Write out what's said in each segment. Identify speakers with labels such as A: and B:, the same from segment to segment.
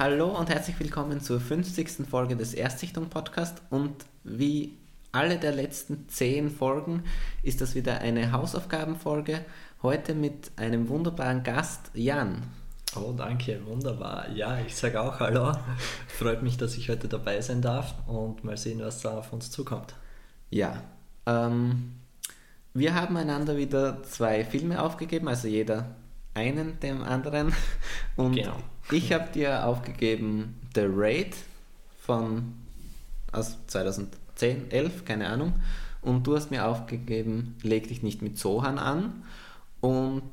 A: Hallo und herzlich willkommen zur 50. Folge des Erstsichtung Podcast und wie alle der letzten 10 Folgen ist das wieder eine Hausaufgabenfolge. Heute mit einem wunderbaren Gast, Jan.
B: Oh, danke, wunderbar. Ja, ich sage auch Hallo. Freut mich, dass ich heute dabei sein darf und mal sehen, was da auf uns zukommt.
A: Ja, ähm, wir haben einander wieder zwei Filme aufgegeben, also jeder einen dem anderen. Und
B: Genau.
A: ich habe dir aufgegeben The Raid von aus 2010, 11, keine Ahnung. Und du hast mir aufgegeben Leg dich nicht mit Sohan an. Und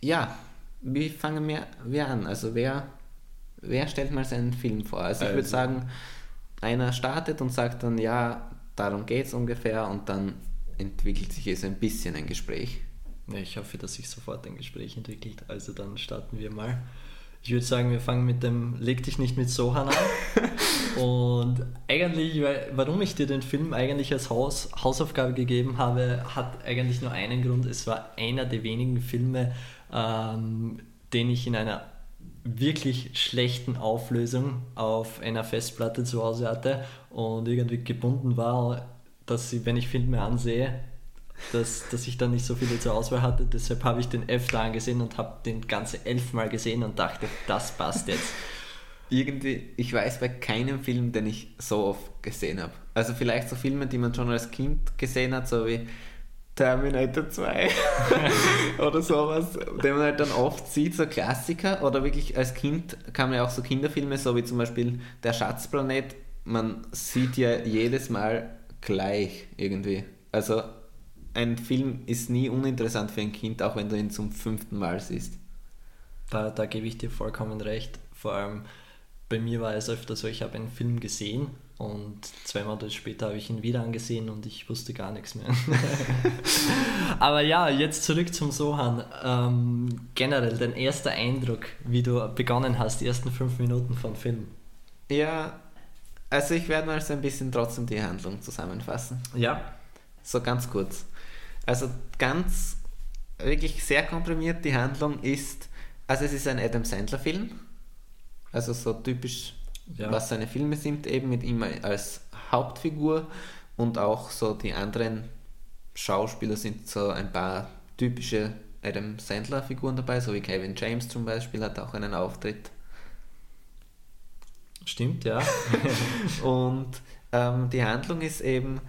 A: ja, wie fangen wir, wir an? Also wer, wer stellt mal seinen Film vor? Also ich würde
B: Also-
A: sagen, einer startet und sagt dann, ja, darum geht es ungefähr und dann entwickelt sich es ein bisschen ein Gespräch.
B: Ja, ich hoffe, dass sich sofort ein Gespräch entwickelt. Also dann starten wir mal. Ich würde sagen, wir fangen mit dem Leg dich nicht mit Sohan an. und eigentlich, warum ich dir den Film eigentlich als Haus, Hausaufgabe gegeben habe, hat eigentlich nur einen Grund. Es war einer der wenigen Filme, ähm, den ich in einer wirklich schlechten Auflösung auf einer Festplatte zu Hause hatte und irgendwie gebunden war, dass ich, wenn ich Filme ansehe, dass, dass ich dann nicht so viele zur Auswahl hatte. Deshalb habe ich den öfter angesehen und habe den ganze elfmal gesehen und dachte, das passt jetzt.
A: Irgendwie, ich weiß bei keinem Film, den ich so oft gesehen habe. Also vielleicht so Filme, die man schon als Kind gesehen hat, so wie Terminator 2 oder sowas, den man halt dann oft sieht, so Klassiker. Oder wirklich als Kind kamen ja auch so Kinderfilme, so wie zum Beispiel Der Schatzplanet. Man sieht ja jedes Mal gleich irgendwie. Also ein Film ist nie uninteressant für ein Kind, auch wenn du ihn zum fünften Mal siehst.
B: Da, da gebe ich dir vollkommen recht. Vor allem bei mir war es öfter so, ich habe einen Film gesehen und zwei Monate später habe ich ihn wieder angesehen und ich wusste gar nichts mehr. Aber ja, jetzt zurück zum Sohan. Ähm, generell, dein erster Eindruck, wie du begonnen hast, die ersten fünf Minuten vom Film.
A: Ja, also ich werde mal so ein bisschen trotzdem die Handlung zusammenfassen.
B: Ja,
A: So ganz kurz. Also ganz, wirklich sehr komprimiert, die Handlung ist, also es ist ein Adam Sandler Film. Also so typisch,
B: Ja.
A: was seine Filme sind, eben mit ihm als Hauptfigur und auch so die anderen Schauspieler sind so ein paar typische Adam Sandler Figuren dabei, so wie Kevin James zum Beispiel hat auch einen Auftritt.
B: stimmt, ja.
A: Und ähm, die Handlung ist eben,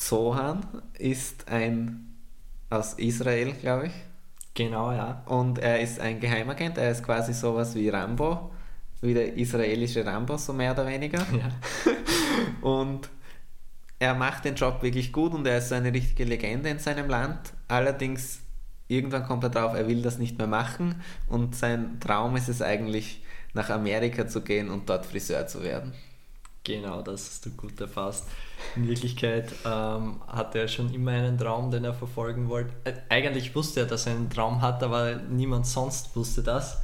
A: Zohan ist ein aus Israel, glaube ich.
B: genau, ja.
A: Und er ist ein Geheimagent, er ist quasi sowas wie Rambo, wie der israelische Rambo, so mehr oder weniger.
B: ja.
A: Und er macht den Job wirklich gut und er ist so eine richtige Legende in seinem Land. Allerdings, irgendwann kommt er drauf, er will das nicht mehr machen und sein Traum ist es eigentlich, nach Amerika zu gehen und dort Friseur zu werden.
B: Genau, das hast du gut erfasst. In Wirklichkeit ähm, hatte er schon immer einen Traum, den er verfolgen wollte. Äh, eigentlich wusste er, dass er einen Traum hat, aber niemand sonst wusste das.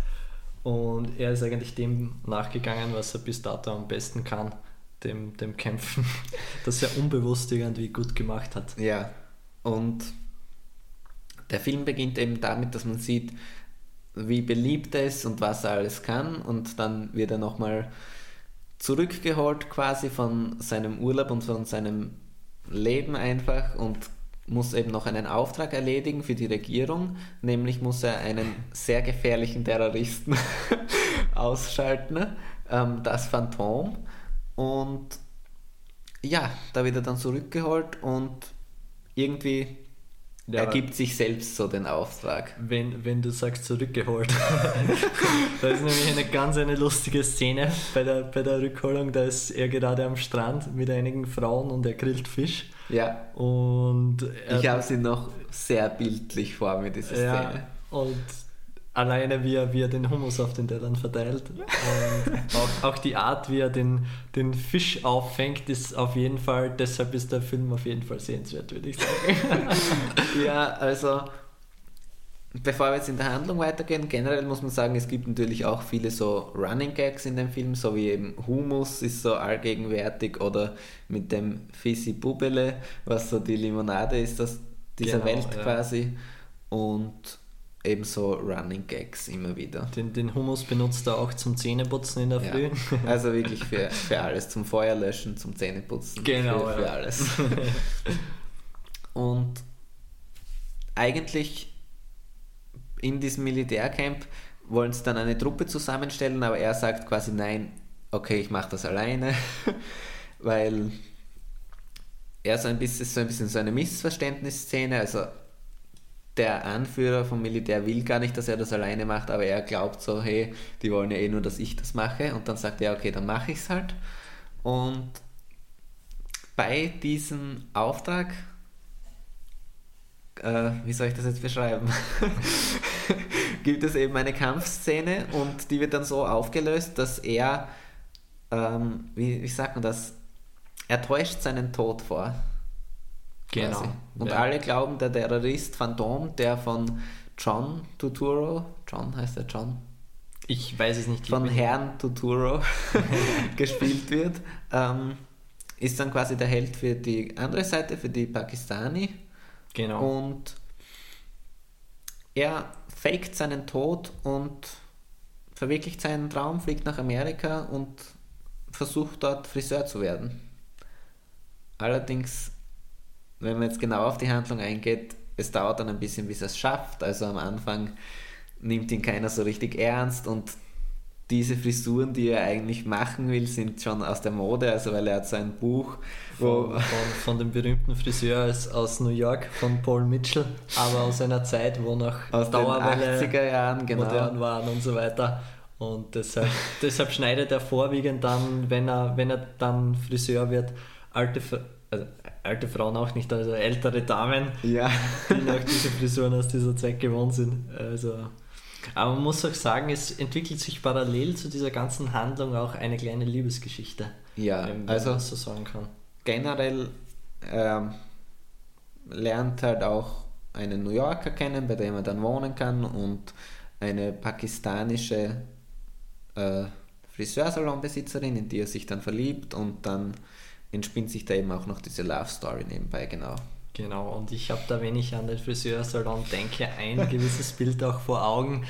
B: Und er ist eigentlich dem nachgegangen, was er bis dato am besten kann, dem, dem Kämpfen, das er unbewusst irgendwie gut gemacht hat.
A: Ja, und der Film beginnt eben damit, dass man sieht, wie beliebt er ist und was er alles kann und dann wird er nochmal zurückgeholt quasi von seinem Urlaub und von seinem Leben einfach und muss eben noch einen Auftrag erledigen für die Regierung, nämlich muss er einen sehr gefährlichen Terroristen ausschalten, ähm, das Phantom. Und ja, da wird er dann zurückgeholt und irgendwie
B: Ja,
A: er gibt sich selbst so den Auftrag.
B: Wenn, wenn du sagst zurückgeholt. da ist nämlich eine ganz eine lustige Szene bei der, bei der Rückholung. Da ist er gerade am Strand mit einigen Frauen und er grillt Fisch.
A: Ja,
B: Und
A: ich habe sie noch sehr bildlich vor mir, diese Szene.
B: ja, und alleine wie er, wie er den Hummus auf den Tellern verteilt und auch, auch die Art, wie er den, den Fisch auffängt, ist auf jeden Fall, deshalb ist der Film auf jeden Fall sehenswert, würde ich sagen.
A: Ja, also bevor wir jetzt in der Handlung weitergehen, generell muss man sagen, es gibt natürlich auch viele so Running Gags in dem Film, so wie eben Humus ist so allgegenwärtig oder mit dem Fizzy Bubele, was so die Limonade ist aus dieser
B: Genau,
A: Welt
B: ja.
A: quasi und eben so Running Gags immer wieder.
B: Den, den Hummus benutzt er auch zum Zähneputzen in der
A: Ja.
B: Früh.
A: Also wirklich für, für alles, zum Feuerlöschen, zum Zähneputzen,
B: Genau,
A: für, für
B: ja.
A: alles. Und eigentlich in diesem Militärcamp wollen sie dann eine Truppe zusammenstellen, aber er sagt quasi nein, okay, ich mache das alleine, weil er so ein bisschen so ein bisschen so eine Missverständnisszene, also der Anführer vom Militär will gar nicht, dass er das alleine macht, aber er glaubt so, hey, die wollen ja eh nur, dass ich das mache und dann sagt er, okay, dann mache ich es halt. Und bei diesem Auftrag, äh, wie soll ich das jetzt beschreiben, gibt es eben eine Kampfszene und die wird dann so aufgelöst, dass er, ähm, wie, wie sagt man das, er täuscht seinen Tod vor.
B: Genau.
A: quasi. Und
B: Ja.
A: alle glauben, der Terrorist Phantom, der von John Turturro, John heißt er John,
B: Ich weiß es nicht. ich
A: von Herrn Turturro gespielt wird, ähm, ist dann quasi der Held für die andere Seite, für die Pakistani.
B: Genau.
A: Und er faked seinen Tod und verwirklicht seinen Traum, fliegt nach Amerika und versucht dort Friseur zu werden. Allerdings, wenn man jetzt genau auf die Handlung eingeht, es dauert dann ein bisschen, bis er es schafft. Also am Anfang nimmt ihn keiner so richtig ernst und diese Frisuren, die er eigentlich machen will, sind schon aus der Mode, also weil er hat so ein Buch,
B: Von, von, von dem berühmten Friseur aus, aus New York, von Paul Mitchell, aber aus einer Zeit, wo noch
A: aus den
B: Dauerwelle
A: 80er Jahren, genau.
B: modern waren und so weiter. Und deshalb, deshalb schneidet er vorwiegend dann, wenn er, wenn er dann Friseur wird, alte, also alte Frauen auch nicht, also ältere Damen,
A: Ja.
B: die noch diese Frisuren aus dieser Zeit gewohnt sind. Also, aber man muss auch sagen, es entwickelt sich parallel zu dieser ganzen Handlung auch eine kleine Liebesgeschichte.
A: Ja,
B: wenn
A: also
B: man so sagen kann.
A: generell ähm, lernt halt auch einen New Yorker kennen, bei dem er dann wohnen kann und eine pakistanische äh, Friseursalonbesitzerin, in die er sich dann verliebt und dann entspinnt sich da eben auch noch diese Love Story nebenbei, genau.
B: Genau, und ich habe da, wenn ich an den Friseursalon denke, ein gewisses Bild auch vor Augen,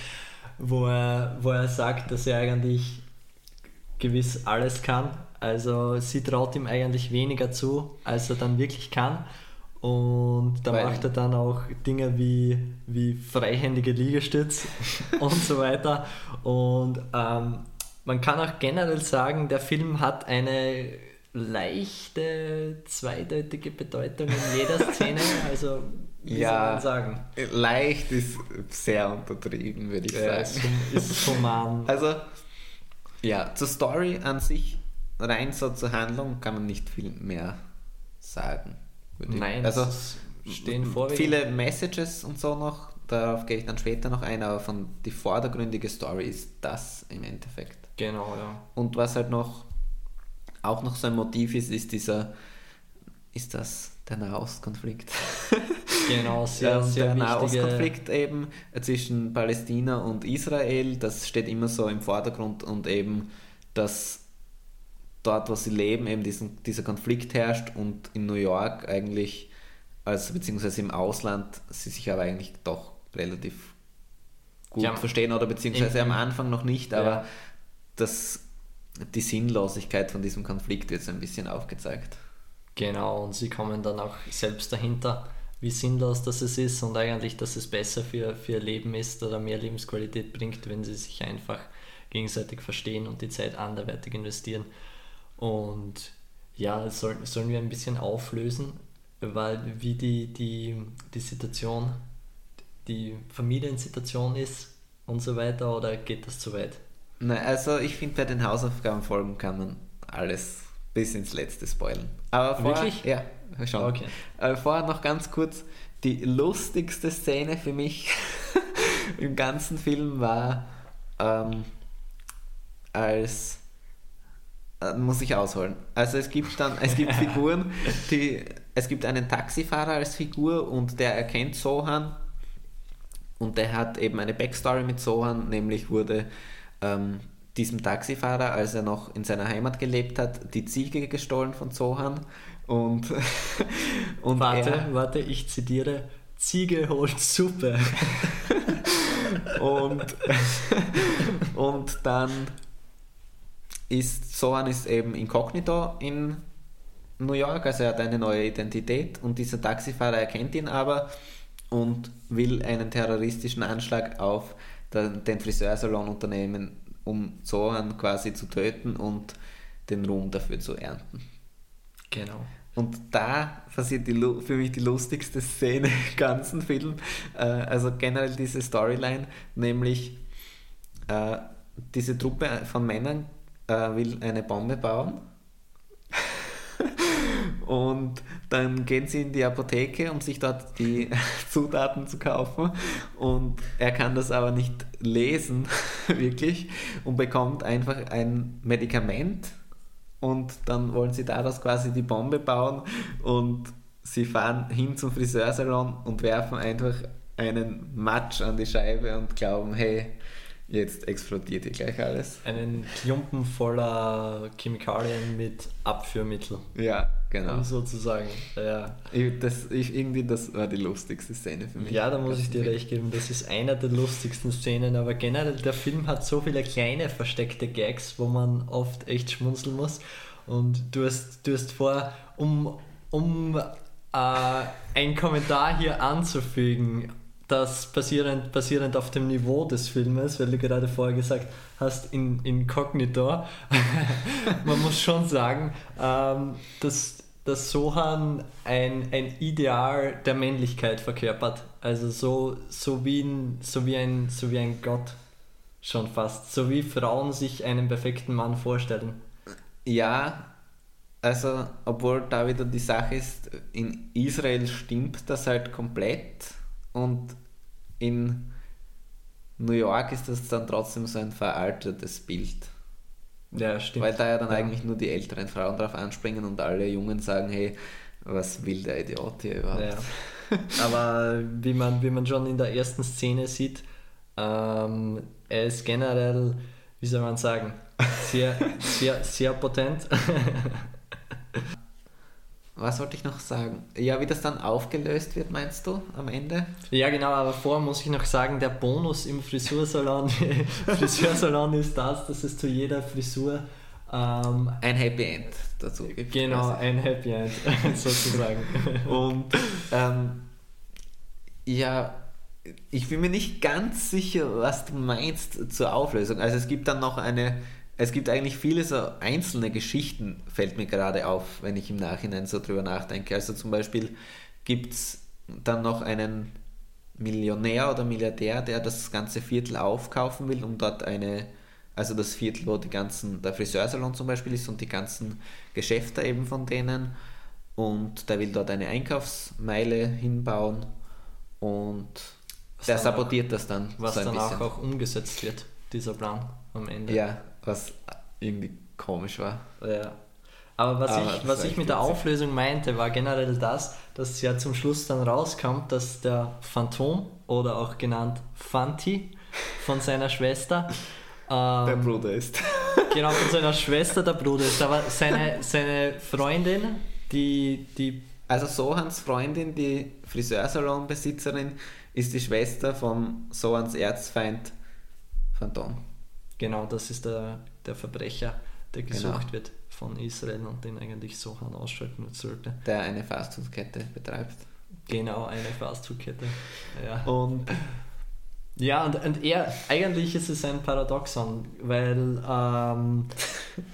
B: wo er, wo er sagt, dass er eigentlich gewiss alles kann. Also sie traut ihm eigentlich weniger zu, als er dann wirklich kann. Und da
A: Weil-
B: macht er dann auch Dinge wie, wie freihändige Liegestütz und so weiter. Und ähm, man kann auch generell sagen, der Film hat eine leichte zweideutige Bedeutung in jeder Szene. Also wie soll man sagen?
A: leicht ist sehr untertrieben, würde ich
B: Ja,
A: sagen.
B: ist, human.
A: Also, ja, zur Story an sich, rein so zur Handlung, kann man nicht viel mehr sagen.
B: Nein,
A: also
B: es stehen vorwiegend-
A: viele Messages und so noch, darauf gehe ich dann später noch ein, aber von die vordergründige Story ist das im Endeffekt.
B: Genau, ja.
A: Und was halt noch auch noch so ein Motiv ist, ist dieser, ist das der Nahostkonflikt?
B: Genau, sehr,
A: Ja, und
B: sehr
A: der. Nahostkonflikt eben zwischen Palästina und Israel, das steht immer so im Vordergrund und eben, dass dort, wo sie leben, eben diesen, dieser Konflikt herrscht und in New York eigentlich, also beziehungsweise im Ausland, sie sich aber eigentlich doch relativ gut
B: Ja,
A: verstehen oder beziehungsweise am Anfang noch nicht, aber
B: Ja.
A: das, die Sinnlosigkeit von diesem Konflikt so ein bisschen aufgezeigt.
B: Genau, und sie kommen dann auch selbst dahinter, wie sinnlos das ist und eigentlich, dass es besser für, für ihr Leben ist oder mehr Lebensqualität bringt, wenn sie sich einfach gegenseitig verstehen und die Zeit anderweitig investieren. Und ja, soll, sollen wir ein bisschen auflösen, weil wie die, die, die Situation, die Familiensituation ist und so weiter, oder geht das zu weit?
A: Na, also ich finde, bei den Hausaufgabenfolgen kann man alles bis ins Letzte spoilen. Aber vorher,
B: Wirklich?
A: Ja, schon.
B: Okay.
A: Aber vorher noch ganz kurz die lustigste Szene für mich im ganzen Film war ähm, als äh, muss ich ausholen. Also es gibt dann, es gibt Figuren, die, es gibt einen Taxifahrer als Figur und der erkennt Sohan und der hat eben eine Backstory mit Sohan, nämlich wurde ähm, diesem Taxifahrer, als er noch in seiner Heimat gelebt hat, die Ziege gestohlen von Sohan und, und
B: Warte,
A: er,
B: warte, ich zitiere. Ziege holt Suppe.
A: und, und dann ist Sohan ist eben inkognito in New York, also er hat eine neue Identität und dieser Taxifahrer erkennt ihn aber und will einen terroristischen Anschlag auf den, Friseursalon unternehmen, um Sohan quasi zu töten und den Ruhm dafür zu ernten.
B: Genau.
A: Und da passiert die, für mich die lustigste Szene im ganzen Film. Äh, also generell diese Storyline, nämlich äh, diese Truppe von Männern äh, will eine Bombe bauen. Und dann gehen sie in die Apotheke, um sich dort die Zutaten zu kaufen. Und er kann das aber nicht lesen, wirklich, und bekommt einfach ein Medikament. Und dann wollen sie daraus quasi die Bombe bauen. Und sie fahren hin zum Friseursalon und werfen einfach einen Matsch an die Scheibe und glauben, hey, jetzt explodiert hier gleich alles.
B: Einen Klumpen voller Chemikalien mit Abführmittel.
A: Ja, genau.
B: Sozusagen. Ja.
A: Ich, das, ich, irgendwie, das war die lustigste Szene für mich.
B: Ja, da muss ich dir recht geben, das ist einer der lustigsten Szenen, aber generell der Film hat so viele kleine versteckte Gags, wo man oft echt schmunzeln muss. Und du hast, du hast vor, um, um äh, einen Kommentar hier anzufügen, das basierend, basierend auf dem Niveau des Filmes, weil du gerade vorher gesagt hast, in, Inkognito, man muss schon sagen, ähm, dass, dass Sohan ein, ein Ideal der Männlichkeit verkörpert. Also so, so, wie ein, so, wie ein, so wie ein Gott schon fast. So wie Frauen sich einen perfekten Mann vorstellen.
A: Ja, also, obwohl da wieder die Sache ist, in Israel stimmt das halt komplett und in New York ist das dann trotzdem so ein veraltetes Bild.
B: Ja, stimmt.
A: Weil da ja dann
B: Ja.
A: eigentlich nur die älteren Frauen drauf anspringen und alle Jungen sagen, hey, was will der Idiot hier überhaupt?
B: Ja. Aber wie man, wie man schon in der ersten Szene sieht, ähm, er ist generell, wie soll man sagen, sehr, sehr, sehr potent.
A: Was wollte ich noch sagen? Ja, wie das dann aufgelöst wird, meinst du, am Ende?
B: Ja, genau, aber vorher muss ich noch sagen, der Bonus im Frisursalon, Friseursalon ist das, dass es zu jeder Frisur ähm,
A: Ein Happy End dazu gibt.
B: genau
A: quasi.
B: ein Happy End sozusagen.
A: Und ähm, ja, ich bin mir nicht ganz sicher, was du meinst zur Auflösung. Also es gibt dann noch eine, es gibt eigentlich viele so einzelne Geschichten, fällt mir gerade auf, wenn ich im Nachhinein so drüber nachdenke. Also zum Beispiel gibt es dann noch einen Millionär oder Milliardär, der das ganze Viertel aufkaufen will, um dort eine, also das Viertel, wo die ganzen, der Friseursalon zum Beispiel ist und die ganzen Geschäfte eben von denen. Und der will dort eine Einkaufsmeile hinbauen und
B: Was
A: der sabotiert das dann
B: Was
A: so
B: dann
A: bisschen.
B: auch, auch umgesetzt wird, dieser Plan am Ende.
A: Ja, was irgendwie komisch war.
B: Ja. Aber was
A: Aber
B: ich, was ich mit der. Auflösung meinte, war generell das, dass ja zum Schluss dann rauskommt, dass der Phantom oder auch genannt Fanti von seiner Schwester ähm,
A: Bruder ist.
B: genau von seiner Schwester der Bruder ist. Aber seine, seine Freundin, die, die
A: Also Sohans Freundin, die Friseursalonbesitzerin, ist die Schwester von Sohans Erzfeind Phantom.
B: Genau, das ist der, der Verbrecher, der gesucht
A: Genau.
B: wird von Israel und den eigentlich Sohan ausschalten sollte.
A: der eine Fastfood-Kette betreibt.
B: Genau, eine Fastfood-Kette. Ja.
A: Und
B: Ja, und, und er, eigentlich ist es ein Paradoxon, weil ähm,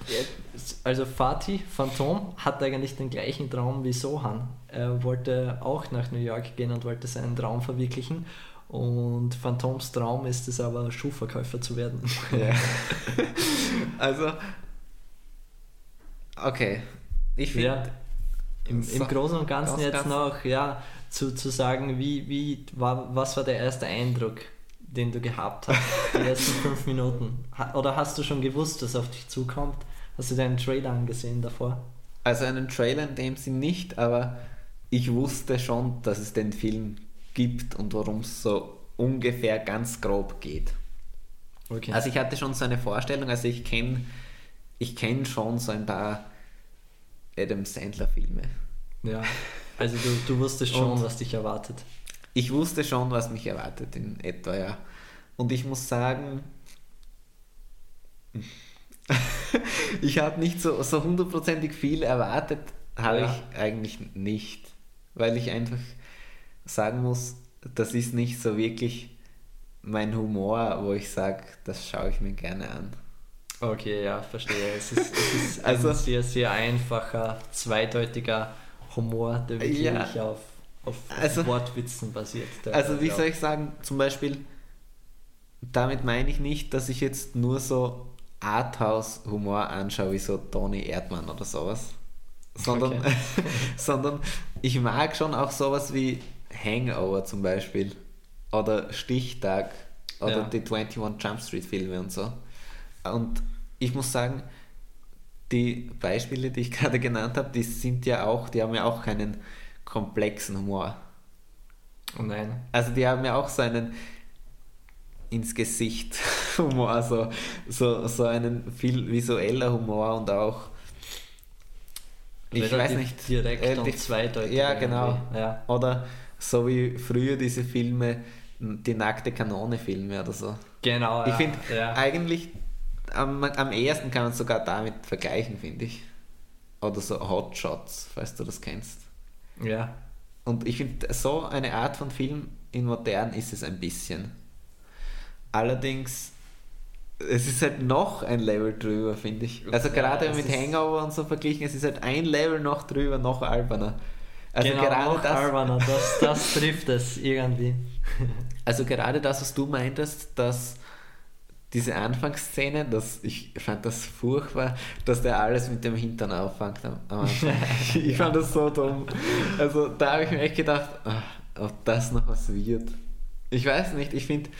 B: also Fatih, Phantom, hat eigentlich den gleichen Traum wie Sohan. Er wollte auch nach New York gehen und wollte seinen Traum verwirklichen. Und Phantoms Traum ist es aber, Schuhverkäufer zu werden.
A: ja. also okay, ich finde
B: Ja. Im,
A: So,
B: Im Großen und Ganzen
A: ganz,
B: jetzt
A: ganz-
B: noch, ja, zu, zu sagen, wie, wie war, was war der erste Eindruck? den du gehabt hast, die ersten fünf Minuten? Oder hast du schon gewusst, was auf dich zukommt? Hast du deinen Trailer angesehen davor?
A: Also einen Trailer in dem Sinn nicht, aber ich wusste schon, dass es den Film gibt und worum es so ungefähr ganz grob geht.
B: Okay.
A: Also ich hatte schon so eine Vorstellung, also ich kenne ich kenn schon so ein paar Adam Sandler Filme.
B: ja. Also du, du wusstest schon, was dich erwartet.
A: Ich wusste schon, was mich erwartet in etwa, ja. Und ich muss sagen, ich habe nicht so, so hundertprozentig viel erwartet, habe
B: Ja.
A: ich eigentlich nicht. Weil ich einfach sagen muss, das ist nicht so wirklich mein Humor, wo ich sage, das schaue ich mir gerne an.
B: Okay, ja, verstehe. Es ist, es ist
A: Also-
B: ein sehr, sehr einfacher, zweideutiger Humor, der wirklich
A: Ja.
B: auf, auf
A: Also-
B: Wortwitzen basiert.
A: Also wie soll ich sagen, zum Beispiel, damit meine ich nicht, dass ich jetzt nur so Arthouse-Humor anschaue, wie so Toni Erdmann oder sowas. Sondern,
B: Okay.
A: sondern ich mag schon auch sowas wie Hangover zum Beispiel. Oder Stichtag. Oder
B: Ja.
A: die 21 Jump Street Filme und so. Und ich muss sagen, die Beispiele, die ich gerade genannt habe, die sind ja auch, die haben ja auch keinen komplexen Humor.
B: Oh nein.
A: Also die haben ja auch so einen ins Gesicht Humor, so, so, so einen viel visueller Humor und auch ich weiß
B: Relativ
A: nicht
B: direkt
A: relativ-
B: und zweideutig.
A: Ja, genau.
B: Ja.
A: Oder so wie früher diese Filme, die nackte Kanone Filme oder so.
B: Genau.
A: Ich
B: ja,
A: finde
B: ja.
A: eigentlich am, am ehesten kann man sogar damit vergleichen, finde ich. Oder so Hot Shots, falls du das kennst.
B: ja.
A: Und ich finde, so eine Art von Film in modern ist es ein bisschen. Allerdings, es ist halt noch ein Level drüber, finde ich. Also gerade
B: es
A: mit Hangover und so verglichen, es ist halt ein Level noch drüber, noch alberner. Also
B: genau,
A: gerade das,
B: alberner, das, das trifft es irgendwie.
A: also gerade das, was du meintest, dass diese Anfangsszene, das, ich fand das furchtbar, dass der alles mit dem Hintern auffängt ich fand das so dumm. Also da habe ich mir echt gedacht, ach, ob das noch was wird. Ich weiß nicht, ich finde,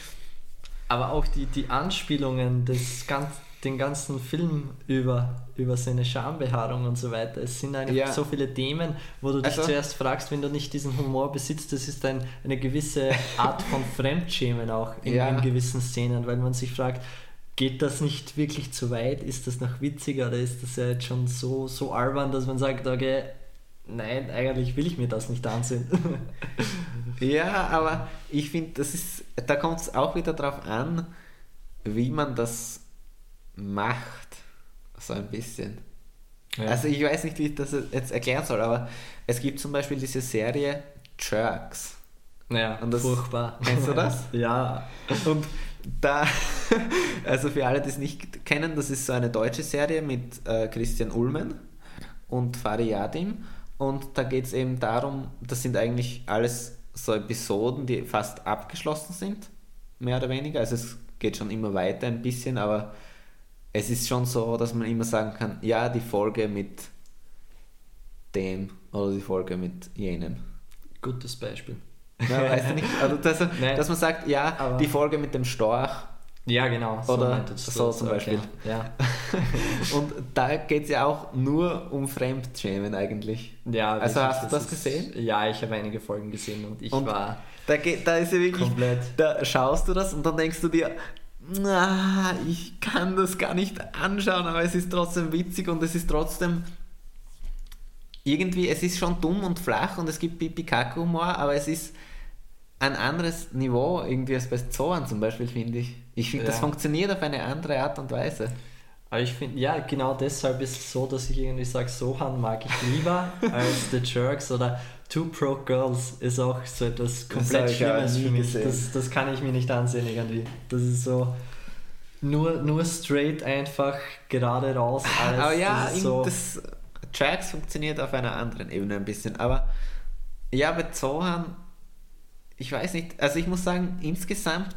B: Aber auch die, die Anspielungen des ganz, den ganzen Film über, über seine Schambehaarung und so weiter. Es sind einfach
A: Ja.
B: so viele Themen, wo du dich
A: Also-
B: zuerst fragst, wenn du nicht diesen Humor besitzt, das ist ein, eine gewisse Art von Fremdschämen auch in,
A: Ja.
B: in gewissen Szenen, weil man sich fragt, geht das nicht wirklich zu weit? Ist das noch witziger oder ist das ja jetzt schon so, so albern, dass man sagt, okay, nein, eigentlich will ich mir das nicht ansehen.
A: ja, aber ich finde, das ist, da kommt es auch wieder drauf an, wie man das macht. So ein bisschen.
B: Ja.
A: Also ich weiß nicht, wie ich das jetzt erklären soll, aber es gibt zum Beispiel diese Serie Jerks.
B: Ja,
A: Und das-
B: furchtbar.
A: Kennst du das?
B: ja.
A: Und da, also für alle, die es nicht kennen, das ist so eine deutsche Serie mit äh, Christian Ulmen und Fari Yadim. Und da geht es eben darum, das sind eigentlich alles so Episoden, die fast abgeschlossen sind, mehr oder weniger. Also es geht schon immer weiter ein bisschen, aber es ist schon so, dass man immer sagen kann, ja, die Folge mit dem oder die Folge mit jenem.
B: Gutes Beispiel.
A: Ja, weißt du nicht? Also, dass,
B: Nein.
A: dass man sagt, ja, die Folge mit dem Storch
B: Ja, genau.
A: Oder
B: meintest du
A: so
B: das,
A: zum
B: okay.
A: Beispiel.
B: Ja.
A: Und da geht es ja auch nur um Fremdschämen eigentlich.
B: ja
A: Also
B: wirklich,
A: hast du das
B: ist-
A: gesehen?
B: Ja, ich habe einige Folgen gesehen und ich
A: Und
B: war
A: Da, geht, da ist ja wirklich,
B: komplett.
A: da schaust du das und dann denkst du dir, na, ich kann das gar nicht anschauen, aber es ist trotzdem witzig und es ist trotzdem irgendwie, es ist schon dumm und flach und es gibt Pipi-Kacke-Humor, aber es ist ein anderes Niveau irgendwie als bei Zoan zum Beispiel, finde ich. Ich finde, das
B: Ja.
A: funktioniert auf eine andere Art und Weise.
B: Aber ich finde, ja, genau deshalb ist es so, dass ich irgendwie sage, Sohan mag ich lieber als The Jerks oder Two Broke Girls ist auch so etwas komplett Schlimmes für mich. Das, das kann ich mir nicht ansehen irgendwie. Das ist so nur, nur straight einfach gerade raus. Alles.
A: aber ja,
B: das so,
A: das Tracks funktioniert auf einer anderen Ebene ein bisschen. Aber ja, bei Zohan, ich weiß nicht, also ich muss sagen, insgesamt,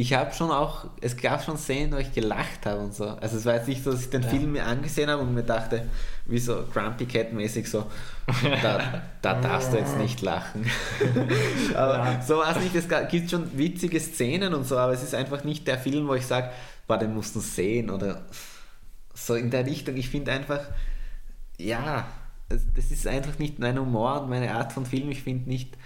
A: ich habe schon auch, es gab schon Szenen, wo ich gelacht habe und so. Also es war jetzt nicht so, dass ich den
B: Ja.
A: Film mir angesehen habe und mir dachte, wie so Grumpy Cat mäßig so, da, da darfst du jetzt nicht lachen. aber
B: Ja.
A: so war es nicht. Es gibt schon witzige Szenen und so, aber es ist einfach nicht der Film, wo ich sage, boah, den musst du sehen oder so in der Richtung. Ich finde einfach, ja, das ist einfach nicht mein Humor und meine Art von Film. Ich finde nicht,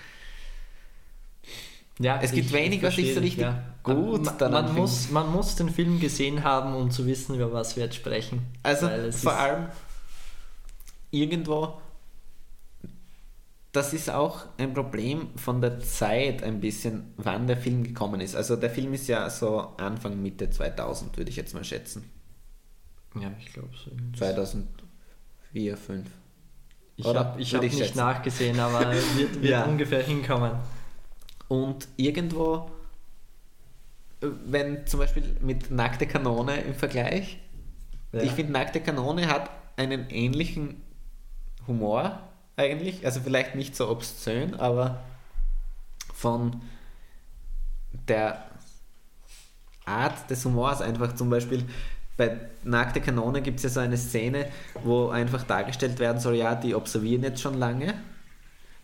B: Ja,
A: Es gibt wenig, was ich so richtig gut
B: man,
A: daran
B: man muss, man muss den Film gesehen haben, um zu wissen, über was wir jetzt sprechen.
A: Also vor allem irgendwo, das ist auch ein Problem von der Zeit ein bisschen, wann der Film gekommen ist. Also der Film ist ja so Anfang, Mitte 2000, würde ich jetzt mal schätzen.
B: Ja, ich glaube so.
A: 2004, 2005.
B: Ich habe hab
A: ich
B: nicht
A: schätzen.
B: nachgesehen, aber wird, wird
A: Ja.
B: ungefähr hinkommen.
A: Und irgendwo, äh, wenn zum Beispiel mit Nackte Kanone im Vergleich,
B: Ja.
A: ich finde Nackte Kanone hat einen ähnlichen Humor eigentlich, also vielleicht nicht so obszön, aber von der Art des Humors einfach. Zum Beispiel bei Nackte Kanone gibt es ja so eine Szene, wo einfach dargestellt werden soll, ja, die observieren jetzt schon lange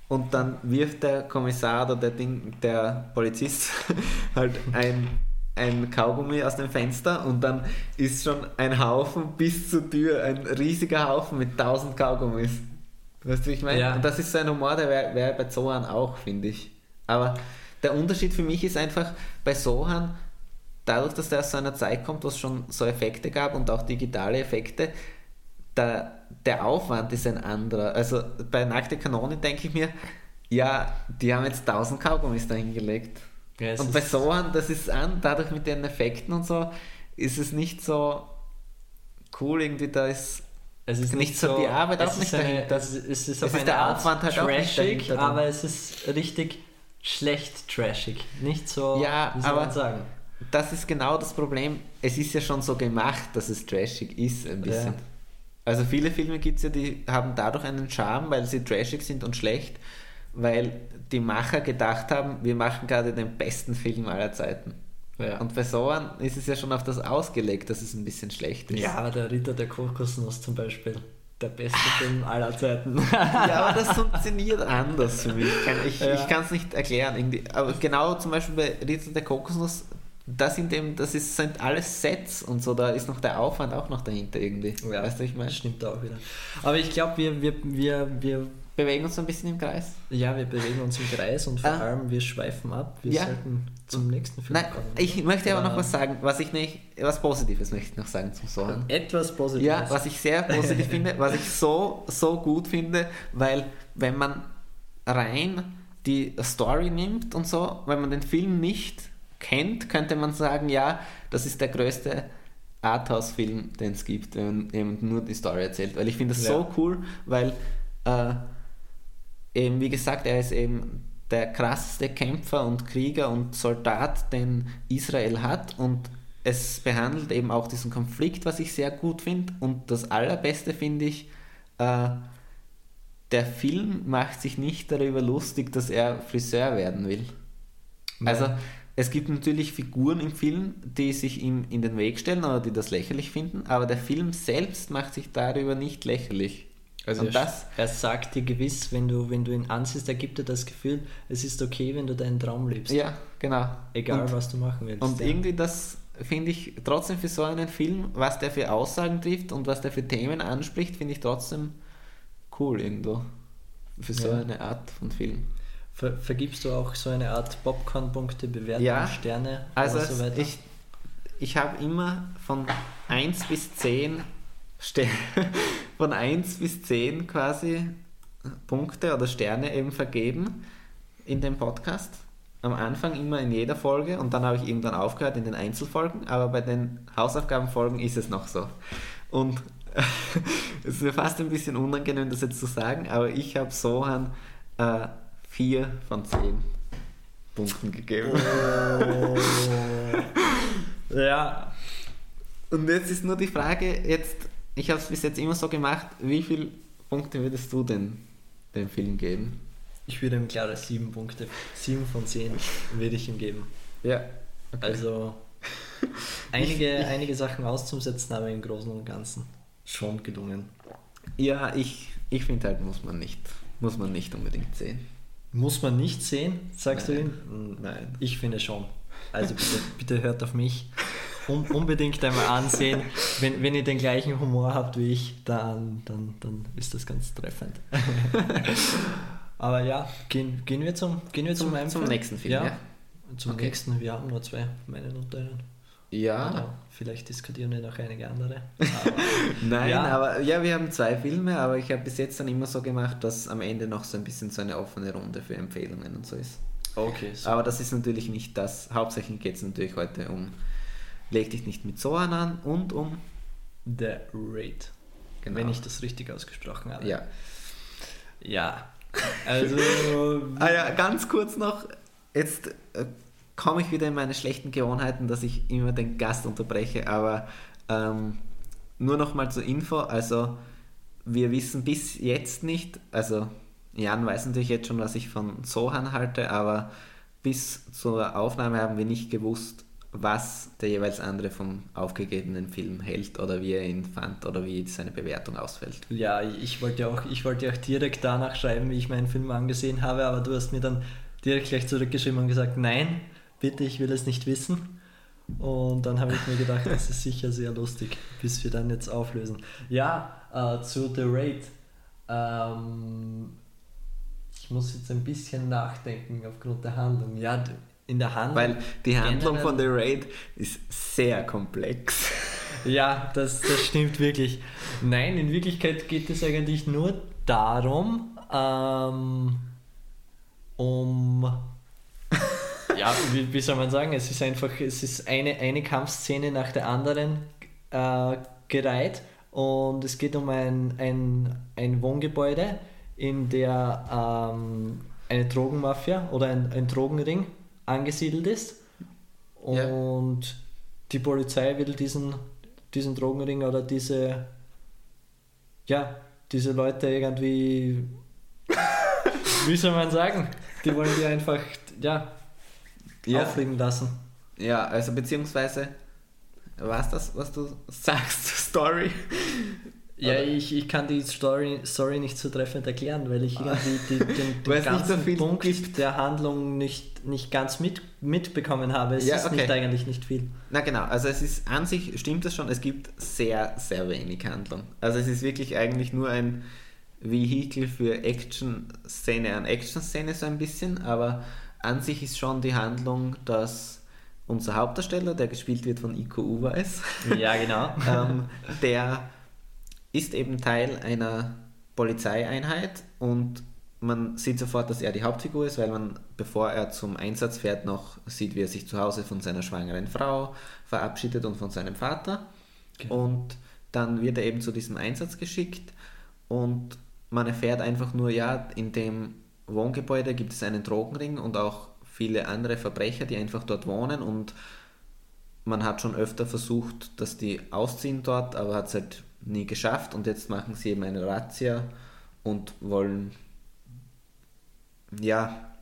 A: und dann wirft der Kommissar oder der Ding, der Polizist halt ein, ein Kaugummi aus dem Fenster und dann ist schon ein Haufen bis zur Tür, ein riesiger Haufen mit tausend Kaugummis. Weißt du, wie ich meine?
B: Ja.
A: Und das ist so ein Humor, der wäre wär bei Sohan auch, finde ich. Aber der Unterschied für mich ist einfach, bei Sohan, dadurch, dass der aus so einer Zeit kommt, wo es schon so Effekte gab und auch digitale Effekte, der, der Aufwand ist ein anderer. Also bei Nackte Kanone denke ich mir, ja, die haben jetzt 1000 Kaugummis dahingelegt.
B: Ja,
A: und bei Sohan, das ist an, dadurch mit den Effekten und so, ist es nicht so cool irgendwie, da ist
B: Es ist
A: nicht so die Arbeit auch nicht
B: eine,
A: dahinter.
B: Es ist, es ist
A: Es ist der
B: Art
A: Aufwand halt auch nicht
B: trashig,
A: dahinter
B: aber es ist richtig schlecht trashig. Nicht so,
A: Ja,
B: wie soll
A: aber-
B: man sagen.
A: das ist genau das Problem. Es ist ja schon so gemacht, dass es trashig ist, ein bisschen.
B: Ja.
A: Also viele Filme gibt es ja, die haben dadurch einen Charme, weil sie trashig sind und schlecht, weil die Macher gedacht haben, wir machen gerade den besten Film aller Zeiten.
B: Ja.
A: Und bei Sohan ist es ja schon auf das ausgelegt, dass es ein bisschen schlecht ist.
B: ja, der Ritter der Kokosnuss zum Beispiel. Der beste Film aller Zeiten.
A: Ja, aber das funktioniert anders für mich. Ich
B: Ja.
A: ich kann es nicht erklären. Irgendwie. Aber genau zum Beispiel bei Ritter der Kokosnuss, das sind eben, das ist, sind alles Sets und so, da ist noch der Aufwand auch noch dahinter irgendwie.
B: Ja,
A: weißt du, ich meine?
B: Das stimmt auch wieder. Aber ich glaube, wir, wir, wir, wir,
A: Bewegen uns so ein bisschen im Kreis.
B: ja, wir bewegen uns im Kreis und vor
A: Ah.
B: allem wir schweifen ab. Wir
A: Ja.
B: sollten zum nächsten Film
A: Nein,
B: kommen.
A: ich möchte aber noch was sagen, was ich nicht, was Positives möchte ich noch sagen zum Sohan.
B: Etwas Positives.
A: Ja, was ich sehr positiv finde, was ich so, so gut finde, weil wenn man rein die Story nimmt und so, wenn man den Film nicht kennt, könnte man sagen, ja, das ist der größte Arthouse-Film, den es gibt, wenn man eben nur die Story erzählt. Weil ich finde das
B: Ja.
A: so cool, weil äh, eben, wie gesagt, er ist eben der krasseste Kämpfer und Krieger und Soldat, den Israel hat und es behandelt eben auch diesen Konflikt, was ich sehr gut finde und das Allerbeste finde ich, äh, der Film macht sich nicht darüber lustig, dass er Friseur werden will.
B: Nein.
A: Also es gibt natürlich Figuren im Film, die sich ihm in den Weg stellen oder die das lächerlich finden, aber der Film selbst macht sich darüber nicht lächerlich.
B: Also
A: und
B: er,
A: das,
B: er sagt dir gewiss, wenn du, wenn du ihn ansiehst, er gibt dir das Gefühl, es ist okay, wenn du deinen Traum lebst.
A: ja, genau.
B: Egal,
A: und,
B: was du machen willst.
A: Und
B: ja.
A: irgendwie das finde ich trotzdem für so einen Film, was der für Aussagen trifft und was der für Themen anspricht, finde ich trotzdem cool irgendwo. Für so
B: Ja.
A: eine Art von Film.
B: Ver vergibst du auch so eine Art Popcorn-Punkte, Bewertung,
A: Ja,
B: Sterne
A: Also
B: oder so weiter?
A: ich, ich habe immer von 1 bis 10 Ste- von 1 bis 10 quasi Punkte oder Sterne eben vergeben in dem Podcast. Am Anfang immer in jeder Folge und dann habe ich irgendwann aufgehört in den Einzelfolgen, aber bei den Hausaufgabenfolgen ist es noch so. Und es ist mir fast ein bisschen unangenehm, das jetzt zu sagen, aber ich habe Sohan äh, 4 von 10 Punkten gegeben.
B: Oh. ja,
A: Und jetzt ist nur die Frage, jetzt, ich habe es bis jetzt immer so gemacht, wie viele Punkte würdest du denn dem Film geben?
B: ich würde ihm klare 7 Punkte, 7 von 10 würde ich ihm geben.
A: Ja,
B: Also einige, einige Sachen auszusetzen, aber im Großen und Ganzen schon gelungen.
A: Ja, ich, ich finde halt, muss man nicht, muss man nicht unbedingt sehen.
B: Muss man nicht sehen, sagst
A: Nein.
B: du ihn?
A: Nein.
B: Ich finde schon. Also bitte, bitte hört auf mich. Un unbedingt einmal ansehen. Wenn, wenn ihr den gleichen Humor habt wie ich, dann, dann, dann ist das ganz treffend. Aber ja, gehen, gehen wir zum, gehen wir zum,
A: Zum- zum nächsten Film, ja.
B: Zum
A: Okay.
B: nächsten, wir haben nur zwei, meinen und deinen.
A: Ja,
B: Oder vielleicht diskutieren wir noch einige andere. Aber
A: nein,
B: Ja.
A: aber ja, wir haben zwei Filme, aber ich habe bis jetzt dann immer so gemacht, dass am Ende noch so ein bisschen so eine offene Runde für Empfehlungen und so ist.
B: okay, so.
A: Aber das ist natürlich nicht das. Hauptsächlich geht es natürlich heute um Leg dich nicht mit Sohan an und um.
B: The Raid.
A: Genau.
B: Wenn ich das richtig ausgesprochen habe.
A: Ja.
B: Ja. Also.
A: Ah ja, ganz kurz noch. Jetzt äh, komme ich wieder in meine schlechten Gewohnheiten, dass ich immer den Gast unterbreche, aber ähm, nur noch mal zur Info. Also, wir wissen bis jetzt nicht, also Jan weiß natürlich jetzt schon, was ich von Sohan halte, aber bis zur Aufnahme haben wir nicht gewusst, was der jeweils andere vom aufgegebenen Film hält oder wie er ihn fand oder wie seine Bewertung ausfällt.
B: Ja, ich wollte auch, ich wollte auch direkt danach schreiben, wie ich meinen Film angesehen habe, aber du hast mir dann direkt gleich zurückgeschrieben und gesagt, nein, bitte, ich will es nicht wissen. Und dann habe ich mir gedacht, das ist sicher sehr lustig, bis wir dann jetzt auflösen. Ja, äh, zu The Raid. Ähm, ich muss jetzt ein bisschen nachdenken aufgrund der Handlung. Ja, in der Handlung.
A: Weil die Handlung
B: generell-
A: von The Raid ist sehr komplex.
B: Ja, das, das stimmt wirklich. Nein, in Wirklichkeit geht es eigentlich nur darum, ähm, um. Ja, wie, wie soll man sagen? Es ist einfach, es ist eine, eine Kampfszene nach der anderen äh, gereiht und es geht um ein, ein, ein Wohngebäude, in der ähm, eine Drogenmafia oder ein, ein Drogenring angesiedelt ist.
A: Ja.
B: Und die Polizei will diesen, diesen Drogenring oder diese, ja, diese Leute irgendwie, wie soll man sagen, die wollen die einfach, ja,
A: Ja.
B: auffliegen lassen.
A: Ja, also beziehungsweise, was das, was du sagst, Story?
B: Ja,
A: Oder-
B: ich, ich kann die Story, Story nicht so treffend erklären, weil ich irgendwie die, den, den
A: so
B: ganzen
A: viel
B: Punkt
A: gibt.
B: der Handlung nicht, nicht ganz mit, mitbekommen habe. Es
A: Ja,
B: ist
A: okay.
B: nicht eigentlich nicht viel.
A: Na genau, also es ist an sich stimmt das schon, es gibt sehr, sehr wenig Handlung. Also es ist wirklich eigentlich nur ein Vehikel für Action-Szene an Action-Szene so ein bisschen, aber an sich ist schon die Handlung, dass unser Hauptdarsteller, der gespielt wird von Iko Uweis,
B: Ja, genau.
A: ähm, der ist eben Teil einer Polizeieinheit und man sieht sofort, dass er die Hauptfigur ist, weil man, bevor er zum Einsatz fährt, noch sieht, wie er sich zu Hause von seiner schwangeren Frau verabschiedet und von seinem Vater.
B: Genau.
A: Und dann wird er eben zu diesem Einsatz geschickt und man erfährt einfach nur, ja, in dem Wohngebäude gibt es einen Drogenring und auch viele andere Verbrecher, die einfach dort wohnen und man hat schon öfter versucht, dass die ausziehen dort, aber hat es halt nie geschafft und jetzt machen sie eben eine Razzia und wollen, ja,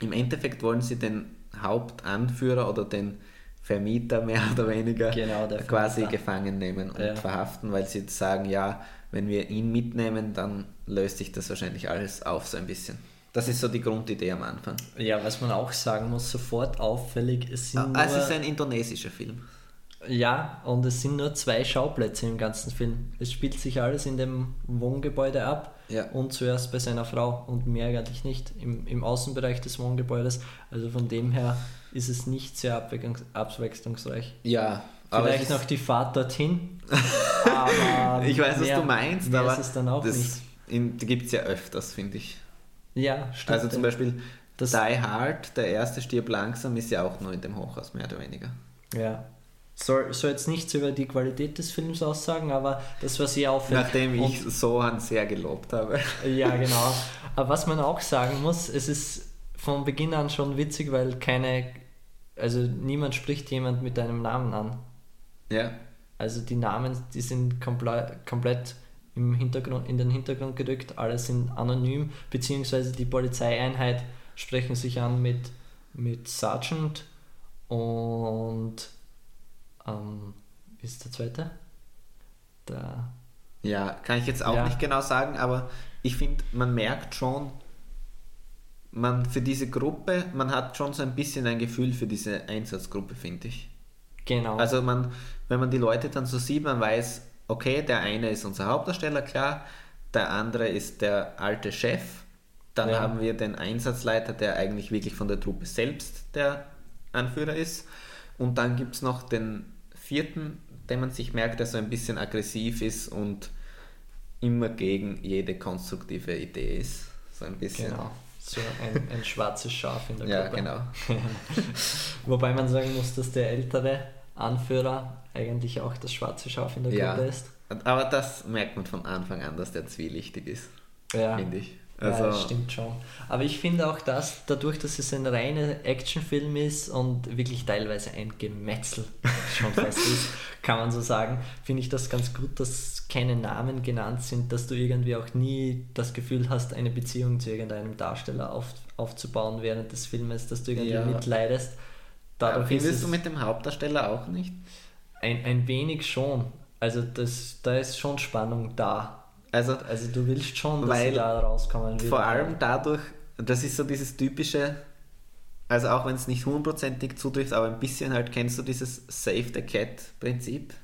A: im Endeffekt wollen sie den Hauptanführer oder den Vermieter mehr oder weniger
B: Genau,
A: quasi
B: Vermieter.
A: gefangen nehmen und
B: Ja.
A: verhaften, weil sie jetzt sagen, ja, wenn wir ihn mitnehmen, dann löst sich das wahrscheinlich alles auf so ein bisschen. Das ist so die Grundidee am Anfang.
B: Ja, was man auch sagen muss, sofort auffällig, es sind
A: Ah, es ist ein indonesischer Film.
B: ja, und es sind nur zwei Schauplätze im ganzen Film. Es spielt sich alles in dem Wohngebäude ab
A: Ja.
B: und zuerst bei seiner Frau und mehr eigentlich nicht im, im Außenbereich des Wohngebäudes. Also von dem her ist es nicht sehr abwechslungs abwechslungsreich.
A: Ja, aber
B: Vielleicht noch die Fahrt dorthin. aber
A: ich weiß, was
B: mehr-
A: du meinst, aber
B: ist es dann auch
A: das
B: nicht.
A: in- die gibt es ja öfters, finde ich.
B: Ja, stimmt.
A: Also zum Beispiel
B: Das-
A: Die Hard, der erste stirb langsam, ist ja auch nur in dem Hochhaus, mehr oder weniger.
B: Ja. Soll, soll jetzt nichts über die Qualität des Films aussagen, aber das war sehr auffällig.
A: Nachdem ich Sohan sehr gelobt habe.
B: Ja, genau. Aber was man auch sagen muss, es ist von Beginn an schon witzig, weil keine, also niemand spricht jemand mit einem Namen an.
A: Ja,
B: Also die Namen, die sind komple komplett im Hintergrund, in den Hintergrund gedrückt, alle sind anonym, beziehungsweise die Polizeieinheit sprechen sich an mit, mit Sergeant Und ähm, wie ist der zweite? Der,
A: Ja, kann ich jetzt auch
B: Ja.
A: nicht genau sagen, aber ich finde, man merkt schon, man für diese Gruppe, man hat schon so ein bisschen ein Gefühl für diese Einsatzgruppe, finde ich.
B: genau.
A: Also man, wenn man die Leute dann so sieht, man weiß, okay, der eine ist unser Hauptdarsteller, klar, der andere ist der alte Chef, dann
B: Ja.
A: haben wir den Einsatzleiter, der eigentlich wirklich von der Truppe selbst der Anführer ist. Und dann gibt es noch den vierten, den man sich merkt, der so ein bisschen aggressiv ist und immer gegen jede konstruktive Idee ist. So ein bisschen.
B: genau. So ein, ein schwarzes Schaf in der
A: Ja,
B: Gruppe.
A: genau.
B: Wobei man sagen muss, dass der ältere Anführer eigentlich auch das schwarze Schaf in der
A: Ja.
B: Gruppe ist.
A: Aber das merkt man von Anfang an, dass der zwielichtig ist,
B: Ja.
A: finde ich.
B: ja,
A: Also,
B: das stimmt schon. Aber ich finde auch, dass dadurch, dass es ein reiner Actionfilm ist und wirklich teilweise ein Gemetzel schon fast ist, kann man so sagen, finde ich das ganz gut, dass keine Namen genannt sind, dass du irgendwie auch nie das Gefühl hast, eine Beziehung zu irgendeinem Darsteller auf, aufzubauen während des Filmes, dass du irgendwie
A: Ja.
B: mitleidest. Dadurch
A: findest
B: es
A: du mit dem Hauptdarsteller auch nicht?
B: ein, ein wenig schon. Also das, da ist schon Spannung da.
A: Also
B: Also du willst schon, dass sie da rauskommen.
A: vor
B: wieder.
A: allem dadurch, das ist so dieses typische, also auch wenn es nicht hundertprozentig zutrifft, aber ein bisschen halt, kennst du dieses Save the Cat Prinzip?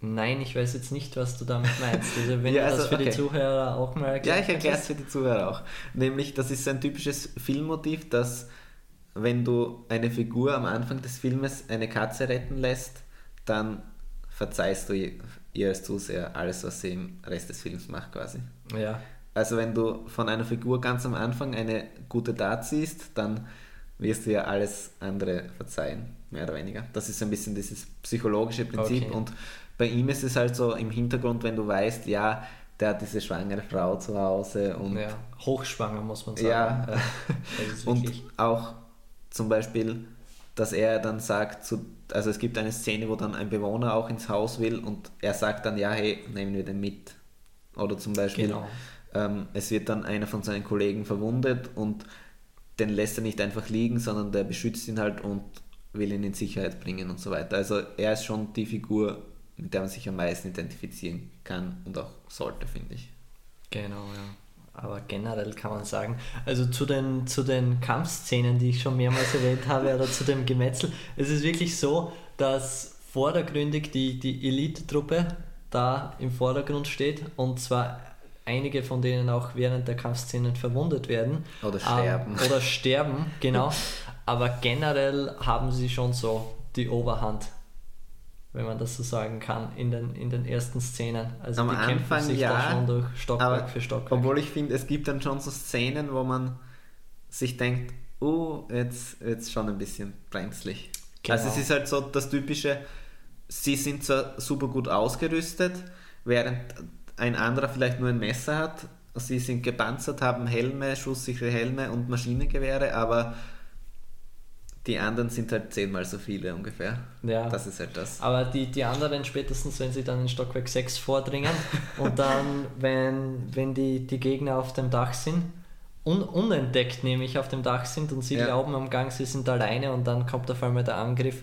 B: Nein, ich weiß jetzt nicht, was du damit meinst. Also wenn
A: Ja,
B: du das
A: also,
B: für die
A: okay.
B: Zuhörer auch mal
A: Ja,
B: erklären
A: ich erkläre es für die Zuhörer auch. Nämlich, das ist ein typisches Filmmotiv, dass wenn du eine Figur am Anfang des Filmes eine Katze retten lässt, dann verzeihst du ihr als Zuseher alles, was sie im Rest des Films macht quasi.
B: Ja,
A: Also wenn du von einer Figur ganz am Anfang eine gute Tat siehst, dann wirst du ja alles andere verzeihen, mehr oder weniger. Das ist so ein bisschen dieses psychologische Prinzip
B: Okay.
A: und bei ihm ist es halt so im Hintergrund, wenn du weißt, ja, der hat diese schwangere Frau zu Hause und
B: ja. hochschwanger muss man sagen.
A: Ja.
B: Das ist
A: und auch zum Beispiel, dass er dann sagt, zu, also es gibt eine Szene, wo dann ein Bewohner auch ins Haus will und er sagt dann, ja, hey, nehmen wir den mit. Oder zum Beispiel,
B: Genau.
A: ähm, es wird dann einer von seinen Kollegen verwundet und den lässt er nicht einfach liegen, sondern der beschützt ihn halt und will ihn in Sicherheit bringen und so weiter. Also er ist schon die Figur, mit der man sich am meisten identifizieren kann und auch sollte, finde ich.
B: Genau, ja. Aber generell kann man sagen, also zu den, zu den Kampfszenen, die ich schon mehrmals erwähnt habe, oder zu dem Gemetzel, es ist wirklich so, dass vordergründig die, die Elite-Truppe da im Vordergrund steht und zwar einige von denen auch während der Kampfszenen verwundet werden.
A: Oder
B: Ähm,
A: sterben.
B: oder sterben, genau. Aber generell haben sie schon so die Oberhand, wenn man das so sagen kann, in den, in den ersten Szenen. Also
A: Am
B: die kämpfen
A: Anfang
B: sich
A: ja,
B: da schon durch Stockwerk für Stockwerk.
A: Obwohl ich finde, es gibt dann schon so Szenen, wo man sich denkt, oh, jetzt wird schon ein bisschen brenzlig.
B: Genau.
A: Also es ist halt so das typische, sie sind zwar super gut ausgerüstet, während ein anderer vielleicht nur ein Messer hat. Sie sind gepanzert, haben Helme, schusssichere Helme und Maschinengewehre, aber die anderen sind halt zehnmal so viele ungefähr.
B: Ja.
A: Das ist halt das.
B: Aber die, die anderen spätestens, wenn sie dann in Stockwerk 6 vordringen und dann, wenn, wenn die, die Gegner auf dem Dach sind, un, unentdeckt nämlich auf dem Dach sind und sie
A: Ja.
B: glauben am Gang, sie sind alleine und dann kommt auf einmal der Angriff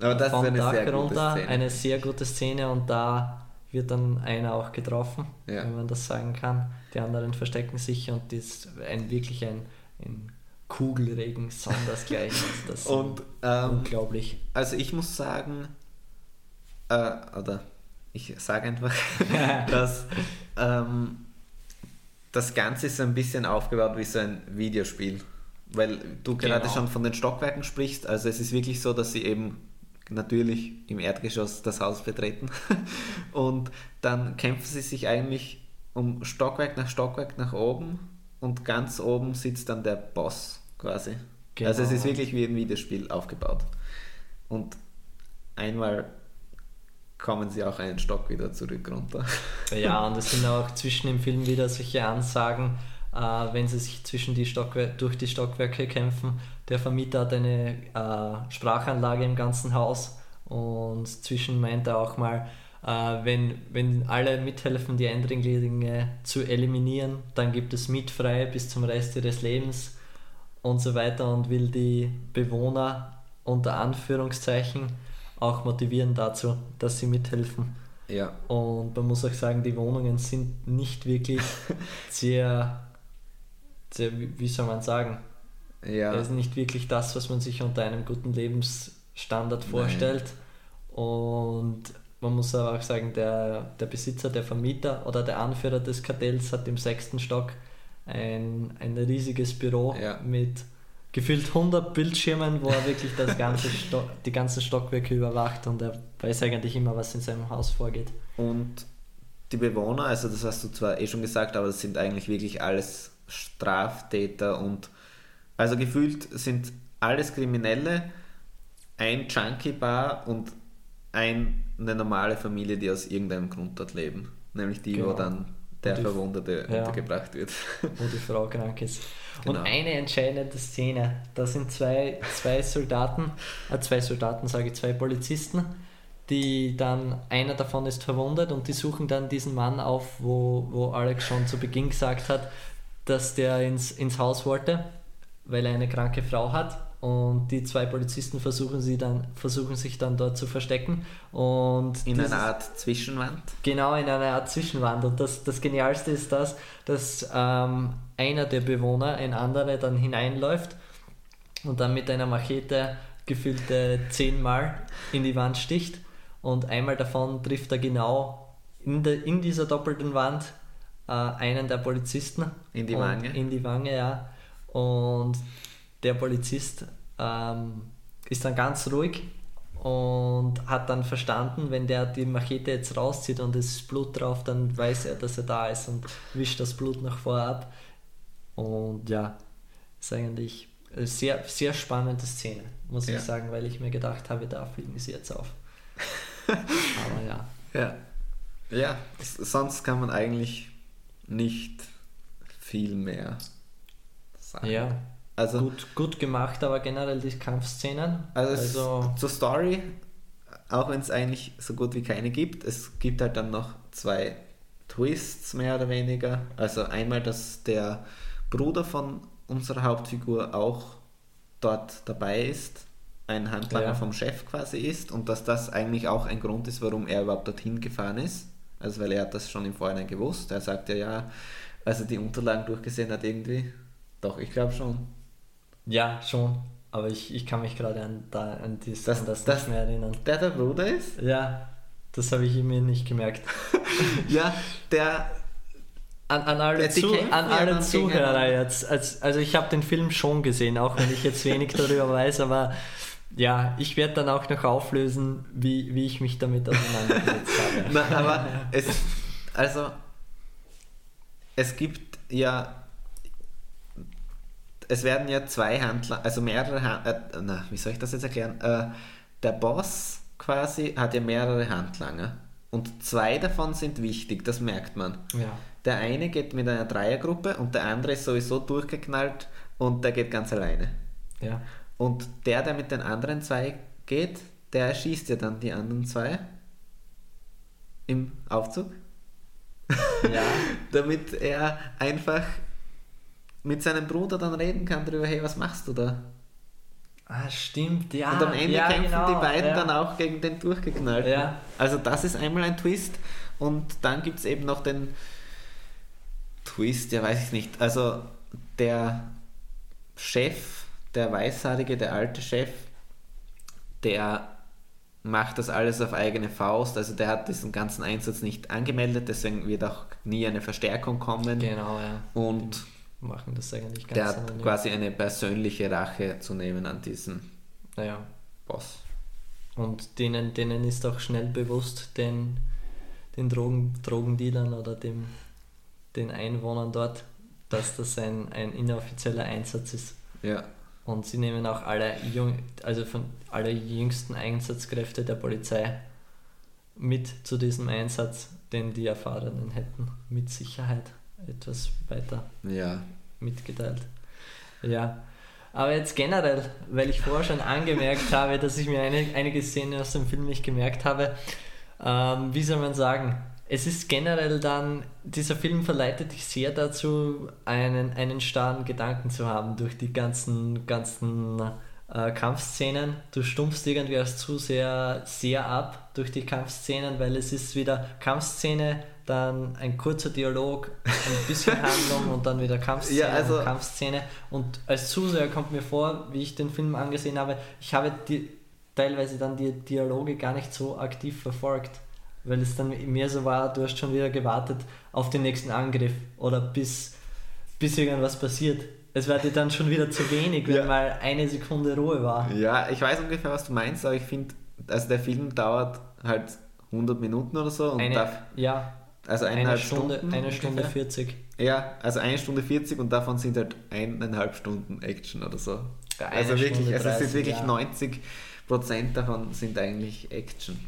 A: Aber das ist
B: vom
A: eine
B: Dach
A: sehr gute
B: runter.
A: Szene.
B: Eine sehr gute Szene und da wird dann einer auch getroffen,
A: Ja.
B: wenn man das sagen kann. Die anderen verstecken sich und das ist ein, wirklich ein, ein Kugelregen sondersgleichen. Das
A: Und ähm,
B: unglaublich.
A: Also ich muss sagen, äh, oder ich sage einfach, dass ähm, das Ganze ist so ein bisschen aufgebaut wie so ein Videospiel. Weil du gerade
B: Genau.
A: schon von den Stockwerken sprichst, also es ist wirklich so, dass sie eben natürlich im Erdgeschoss das Haus betreten und dann kämpfen sie sich eigentlich um Stockwerk nach Stockwerk nach oben und ganz oben sitzt dann der Boss quasi. Also es
B: Genau.
A: ist wirklich wie ein Videospiel aufgebaut. Und einmal kommen sie auch einen Stock wieder zurück runter.
B: Ja, und es sind auch zwischen im Film wieder solche Ansagen, äh, wenn sie sich zwischen die Stockwer durch die Stockwerke kämpfen. Der Vermieter hat eine äh, Sprachanlage im ganzen Haus und zwischen meint er auch mal, äh, wenn, wenn alle mithelfen, die Eindringlinge zu eliminieren, dann gibt es mietfrei bis zum Rest ihres Lebens und so weiter und will die Bewohner unter Anführungszeichen auch motivieren dazu, dass sie mithelfen.
A: Ja.
B: Und man muss auch sagen, die Wohnungen sind nicht wirklich sehr, sehr wie soll man sagen,
A: Ja.
B: es ist nicht wirklich das, was man sich unter einem guten Lebensstandard vorstellt. Und man muss aber auch sagen, der, der Besitzer, der Vermieter oder der Anführer des Kartells hat im sechsten Stock ein, ein riesiges Büro
A: Ja.
B: mit gefühlt 100 Bildschirmen, wo er wirklich das ganze Sto die ganzen Stockwerke überwacht und er weiß eigentlich immer, was in seinem Haus vorgeht.
A: Und die Bewohner, also das hast du zwar eh schon gesagt, aber das sind eigentlich wirklich alles Straftäter und also gefühlt sind alles Kriminelle, ein Junkie-Bar und ein, eine normale Familie, die aus irgendeinem Grund dort leben. Nämlich die, wo
B: Genau.
A: dann der
B: Und
A: Verwundete
B: ja.
A: untergebracht wird.
B: wo die Frau krank ist. Und
A: Genau.
B: eine entscheidende Szene, da sind zwei, zwei Soldaten, äh, zwei Soldaten sage ich, zwei Polizisten, die dann, einer davon ist verwundet und die suchen dann diesen Mann auf, wo, wo Alex schon zu Beginn gesagt hat, dass der ins, ins Haus wollte, weil er eine kranke Frau hat. Und die zwei Polizisten versuchen, sie dann, versuchen sich dann dort zu verstecken. Und
A: In
B: dieses-
A: einer Art Zwischenwand.
B: Genau, in einer Art Zwischenwand. Und das, das Genialste ist das, dass ähm, einer der Bewohner, ein anderer, dann hineinläuft und dann mit einer Machete gefüllte zehnmal in die Wand sticht. Und einmal davon trifft er genau in, der, in dieser doppelten Wand äh, einen der Polizisten.
A: In die Wange?
B: In die Wange, ja. Und der Polizist ähm, ist dann ganz ruhig und hat dann verstanden, wenn der die Machete jetzt rauszieht und es ist Blut drauf, dann weiß er, dass er da ist und wischt das Blut noch vorher ab. Und ja, ist eigentlich eine sehr, sehr spannende Szene, muss
A: Ja.
B: ich sagen, weil ich mir gedacht habe, da fliegen sie jetzt auf. Aber ja.
A: Ja. Ja, sonst kann man eigentlich nicht viel mehr sagen.
B: Ja,
A: Also,
B: gut, gut gemacht, aber generell die Kampfszenen.
A: Also,
B: also
A: zur Story, auch wenn es eigentlich so gut wie keine gibt, es gibt halt dann noch zwei Twists mehr oder weniger. Also einmal, dass der Bruder von unserer Hauptfigur auch dort dabei ist, ein Handlanger
B: Ja.
A: vom Chef quasi ist und dass das eigentlich auch ein Grund ist, warum er überhaupt dorthin gefahren ist. Also weil er hat das schon im Vorhinein gewusst. Er sagt ja, ja, als er die Unterlagen durchgesehen hat irgendwie. Doch, ich glaube schon.
B: Ja, schon. Aber ich, ich kann mich gerade an, da, an, dies,
A: Das-
B: an das,
A: das-
B: nicht mehr erinnern.
A: Der der Bruder ist?
B: Ja, das habe ich mir nicht gemerkt.
A: Ja, der
B: An, an alle, Zu, an alle Zuhörer jetzt. Als, also ich habe den Film schon gesehen, auch wenn ich jetzt wenig darüber weiß, aber ja, ich werde dann auch noch auflösen, wie, wie ich mich damit auseinandergesetzt habe.
A: Na, aber es, also, es gibt ja, es werden ja zwei Handler, also mehrere, Han- äh, na, wie soll ich das jetzt erklären? Äh, der Boss quasi hat ja mehrere Handlanger und zwei davon sind wichtig, das merkt man.
B: Ja.
A: Der eine geht mit einer Dreiergruppe und der andere ist sowieso durchgeknallt und der geht ganz alleine.
B: Ja.
A: Und der, der mit den anderen zwei geht, der erschießt ja dann die anderen zwei im Aufzug,
B: ja.
A: damit er einfach mit seinem Bruder dann reden kann darüber, hey, was machst du da?
B: Ah, stimmt, ja.
A: Und am Ende
B: ja,
A: kämpfen
B: genau,
A: die beiden
B: ja.
A: dann auch gegen den Durchgeknallten.
B: Ja.
A: Also das ist einmal ein Twist und dann gibt es eben noch den Twist, ja weiß ich nicht. Also der Chef, der Weißhaarige, der alte Chef, der macht das alles auf eigene Faust. Also der hat diesen ganzen Einsatz nicht angemeldet, deswegen wird auch nie eine Verstärkung kommen.
B: Genau, ja.
A: Und
B: Die machen das eigentlich ganz
A: der hat
B: anonym.
A: quasi eine persönliche Rache zu nehmen an diesem
B: Naja.
A: Boss.
B: Und denen, denen ist auch schnell bewusst, den, den Drogen, Drogendealern oder dem, den Einwohnern dort, dass das ein, ein inoffizieller Einsatz ist.
A: Ja.
B: Und sie nehmen auch alle, jung, also von alle jüngsten Einsatzkräfte der Polizei mit zu diesem Einsatz, den die Erfahrenen hätten mit Sicherheit etwas weiter
A: Ja.
B: mitgeteilt. Ja, aber jetzt generell, weil ich vorher schon angemerkt habe, dass ich mir eine, einige Szenen aus dem Film nicht gemerkt habe, ähm, wie soll man sagen, es ist generell dann, dieser Film verleitet dich sehr dazu, einen, einen starren Gedanken zu haben durch die ganzen, ganzen äh, Kampfszenen. Du stumpfst irgendwie als Zuseher sehr ab durch die Kampfszenen, weil es ist wieder Kampfszene, dann ein kurzer Dialog, ein bisschen Handlung und dann wieder Kampfszene
A: Ja, also-
B: und Kampfszene. Und als Zuseher kommt mir vor, wie ich den Film angesehen habe, ich habe die, teilweise dann die Dialoge gar nicht so aktiv verfolgt, weil es dann mehr so war, du hast schon wieder gewartet auf den nächsten Angriff oder bis, bis irgendwas passiert. Es war dir dann schon wieder zu wenig, wenn
A: Ja.
B: mal eine Sekunde Ruhe war.
A: Ja, ich weiß ungefähr, was du meinst, aber ich finde, also der Film dauert halt 100 Minuten oder so und
B: Eine,
A: darf,
B: ja,
A: also
B: eine
A: eineinhalb
B: Stunde,
A: Stunden.
B: eine Stunde
A: ungefähr.
B: 40.
A: Ja, also eine Stunde 40 und davon sind halt eineinhalb Stunden Action oder so.
B: Ja,
A: also
B: eine
A: wirklich,
B: Stunde
A: also es
B: 30,
A: sind wirklich
B: ja.
A: 90 Prozent davon sind eigentlich Action.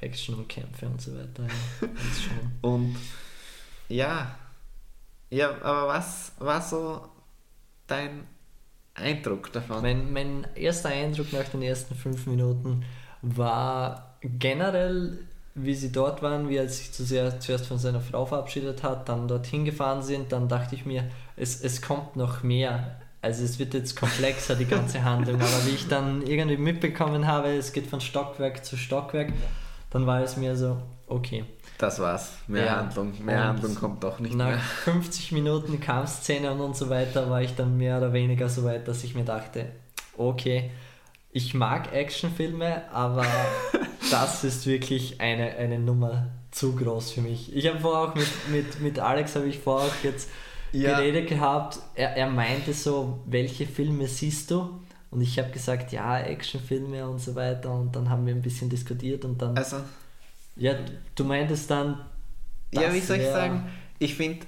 B: Action und Kämpfe und so weiter. Ja.
A: Und ja, ja, aber was war so dein Eindruck davon?
B: Mein, mein erster Eindruck nach den ersten fünf Minuten war generell, wie sie dort waren, wie er sich zu sehr, zuerst von seiner Frau verabschiedet hat, dann dorthin gefahren sind, dann dachte ich mir, es, es kommt noch mehr. Also es wird jetzt komplexer, die ganze Handlung, aber wie ich dann irgendwie mitbekommen habe, es geht von Stockwerk zu Stockwerk, dann war es mir so, okay.
A: Das war's. Mehr
B: Ja.
A: Handlung. Mehr
B: Und
A: Handlung kommt doch nicht
B: Nach
A: mehr.
B: 50 Minuten Kampfszene und so weiter war ich dann mehr oder weniger so weit, dass ich mir dachte, okay, ich mag Actionfilme, aber das ist wirklich eine, eine Nummer zu groß für mich. Ich habe vorher auch mit, mit, mit Alex, habe ich vorher auch jetzt
A: Ja.
B: geredet gehabt, er, er meinte so, welche Filme siehst du? Und ich habe gesagt, ja, Actionfilme und so weiter und dann haben wir ein bisschen diskutiert und dann,
A: Also,
B: ja, du meintest dann,
A: ja, wie soll ich sagen? Ich finde,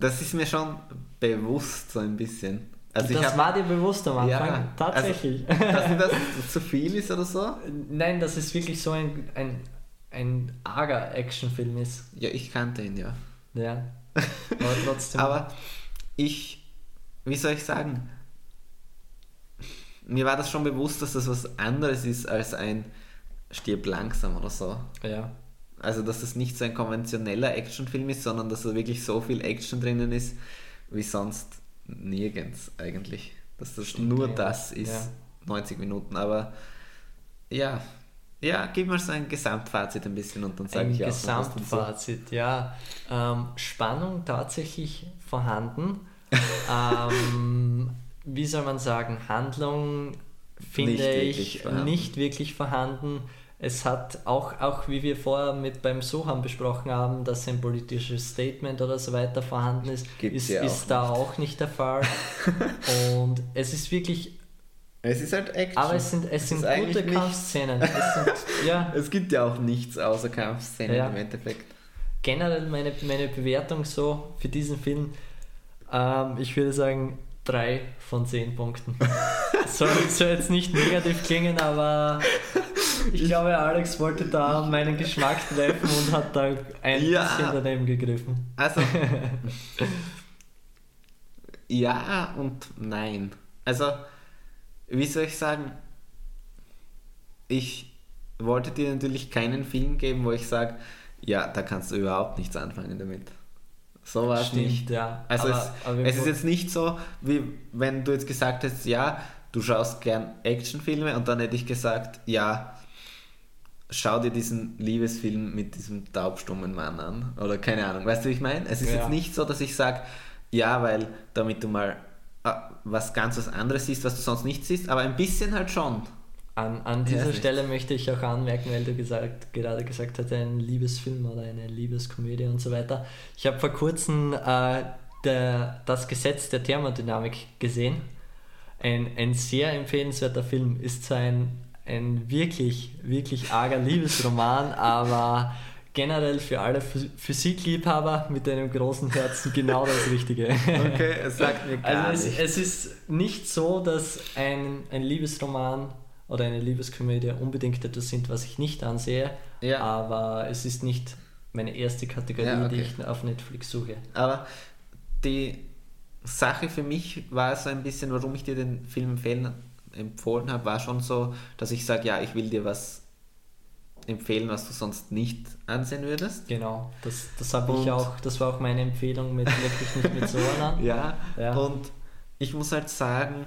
A: das ist mir schon bewusst so ein bisschen. Also
B: das
A: hab-
B: war dir bewusst am Anfang?
A: Ja,
B: Tatsächlich.
A: Also, dass dir das zu viel ist oder so?
B: Nein, dass es wirklich so ein, ein, ein arger Actionfilm ist.
A: Ja, ich kannte ihn ja.
B: Ja. Aber trotzdem.
A: Aber ich, wie soll ich sagen, mir war das schon bewusst, dass das was anderes ist als ein Stirb langsam oder so.
B: ja.
A: Also, dass das nicht so ein konventioneller Actionfilm ist, sondern dass da wirklich so viel Action drinnen ist, wie sonst nirgends eigentlich. Dass das
B: Stimmt,
A: nur
B: ja.
A: das ist,
B: Ja.
A: 90 Minuten. Aber ja, ja, gib mal so ein Gesamtfazit ein bisschen und dann sage ich auch.
B: Gesamtfazit, ja. Ähm, Spannung tatsächlich vorhanden. ähm, wie soll man sagen, Handlung finde
A: Nicht wirklich
B: ich
A: vorhanden.
B: nicht wirklich vorhanden. Es hat auch, auch wie wir vorher mit beim Soham besprochen haben, dass ein politisches Statement oder so weiter vorhanden ist,
A: Gibt's
B: ist,
A: ja auch
B: ist da auch nicht der Fall. Und es ist wirklich,
A: Es ist halt Action.
B: aber es sind, es sind
A: eigentlich
B: gute. Kampfszenen. Es sind, ja,
A: Es gibt ja auch nichts außer Kampfszenen
B: Ja.
A: im Endeffekt.
B: generell meine, meine Bewertung so für diesen Film, ähm, ich würde sagen, drei von zehn Punkten. soll, soll jetzt nicht negativ klingen, aber ich glaube, Alex wollte da meinen Geschmack treffen und hat da ein
A: Ja.
B: bisschen daneben gegriffen.
A: Also. ja und nein. Also, wie soll ich sagen? Ich wollte dir natürlich keinen Film geben, wo ich sage, ja, da kannst du überhaupt nichts anfangen damit. So war es nicht.
B: ja.
A: Also
B: Aber-
A: es,
B: aber
A: es ist jetzt nicht so, wie wenn du jetzt gesagt hättest, ja, du schaust gern Actionfilme und dann hätte ich gesagt, ja, schau dir diesen Liebesfilm mit diesem taubstummen Mann an. Oder keine Ahnung. Weißt du, wie ich meine? Es ist
B: Ja.
A: jetzt nicht so, dass ich sage, ja, weil damit du mal ah, was ganz was anderes siehst, was du sonst nicht siehst, aber ein bisschen halt schon.
B: An, an
A: Ja,
B: dieser
A: ist
B: Stelle möchte ich auch anmerken, weil du gesagt, gerade gesagt hast, ein Liebesfilm oder eine Liebeskomödie und so weiter. Ich habe vor kurzem äh, der, das Gesetz der Thermodynamik gesehen. Ein, ein sehr empfehlenswerter Film. Ist zwar ein, wirklich, wirklich arger Liebesroman, aber generell für alle Phys- Physikliebhaber mit einem großen Herzen genau das Richtige.
A: Okay, es sagt mir gar
B: Also es, es ist nicht so, dass ein, ein Liebesroman oder eine Liebeskomödie unbedingt etwas sind, was ich nicht ansehe,
A: Ja.
B: aber es ist nicht meine erste Kategorie,
A: Ja,
B: die
A: okay.
B: ich auf Netflix suche.
A: Aber die Sache für mich war so ein bisschen, warum ich dir den Film empfehlen, empfohlen habe, war schon so, dass ich sage, ja, ich will dir was empfehlen, was du sonst nicht ansehen würdest.
B: Genau, das, das habe ich auch, das war auch meine Empfehlung mit wirklich nicht mit so an.
A: Ja,
B: Ja.
A: und ich muss halt sagen,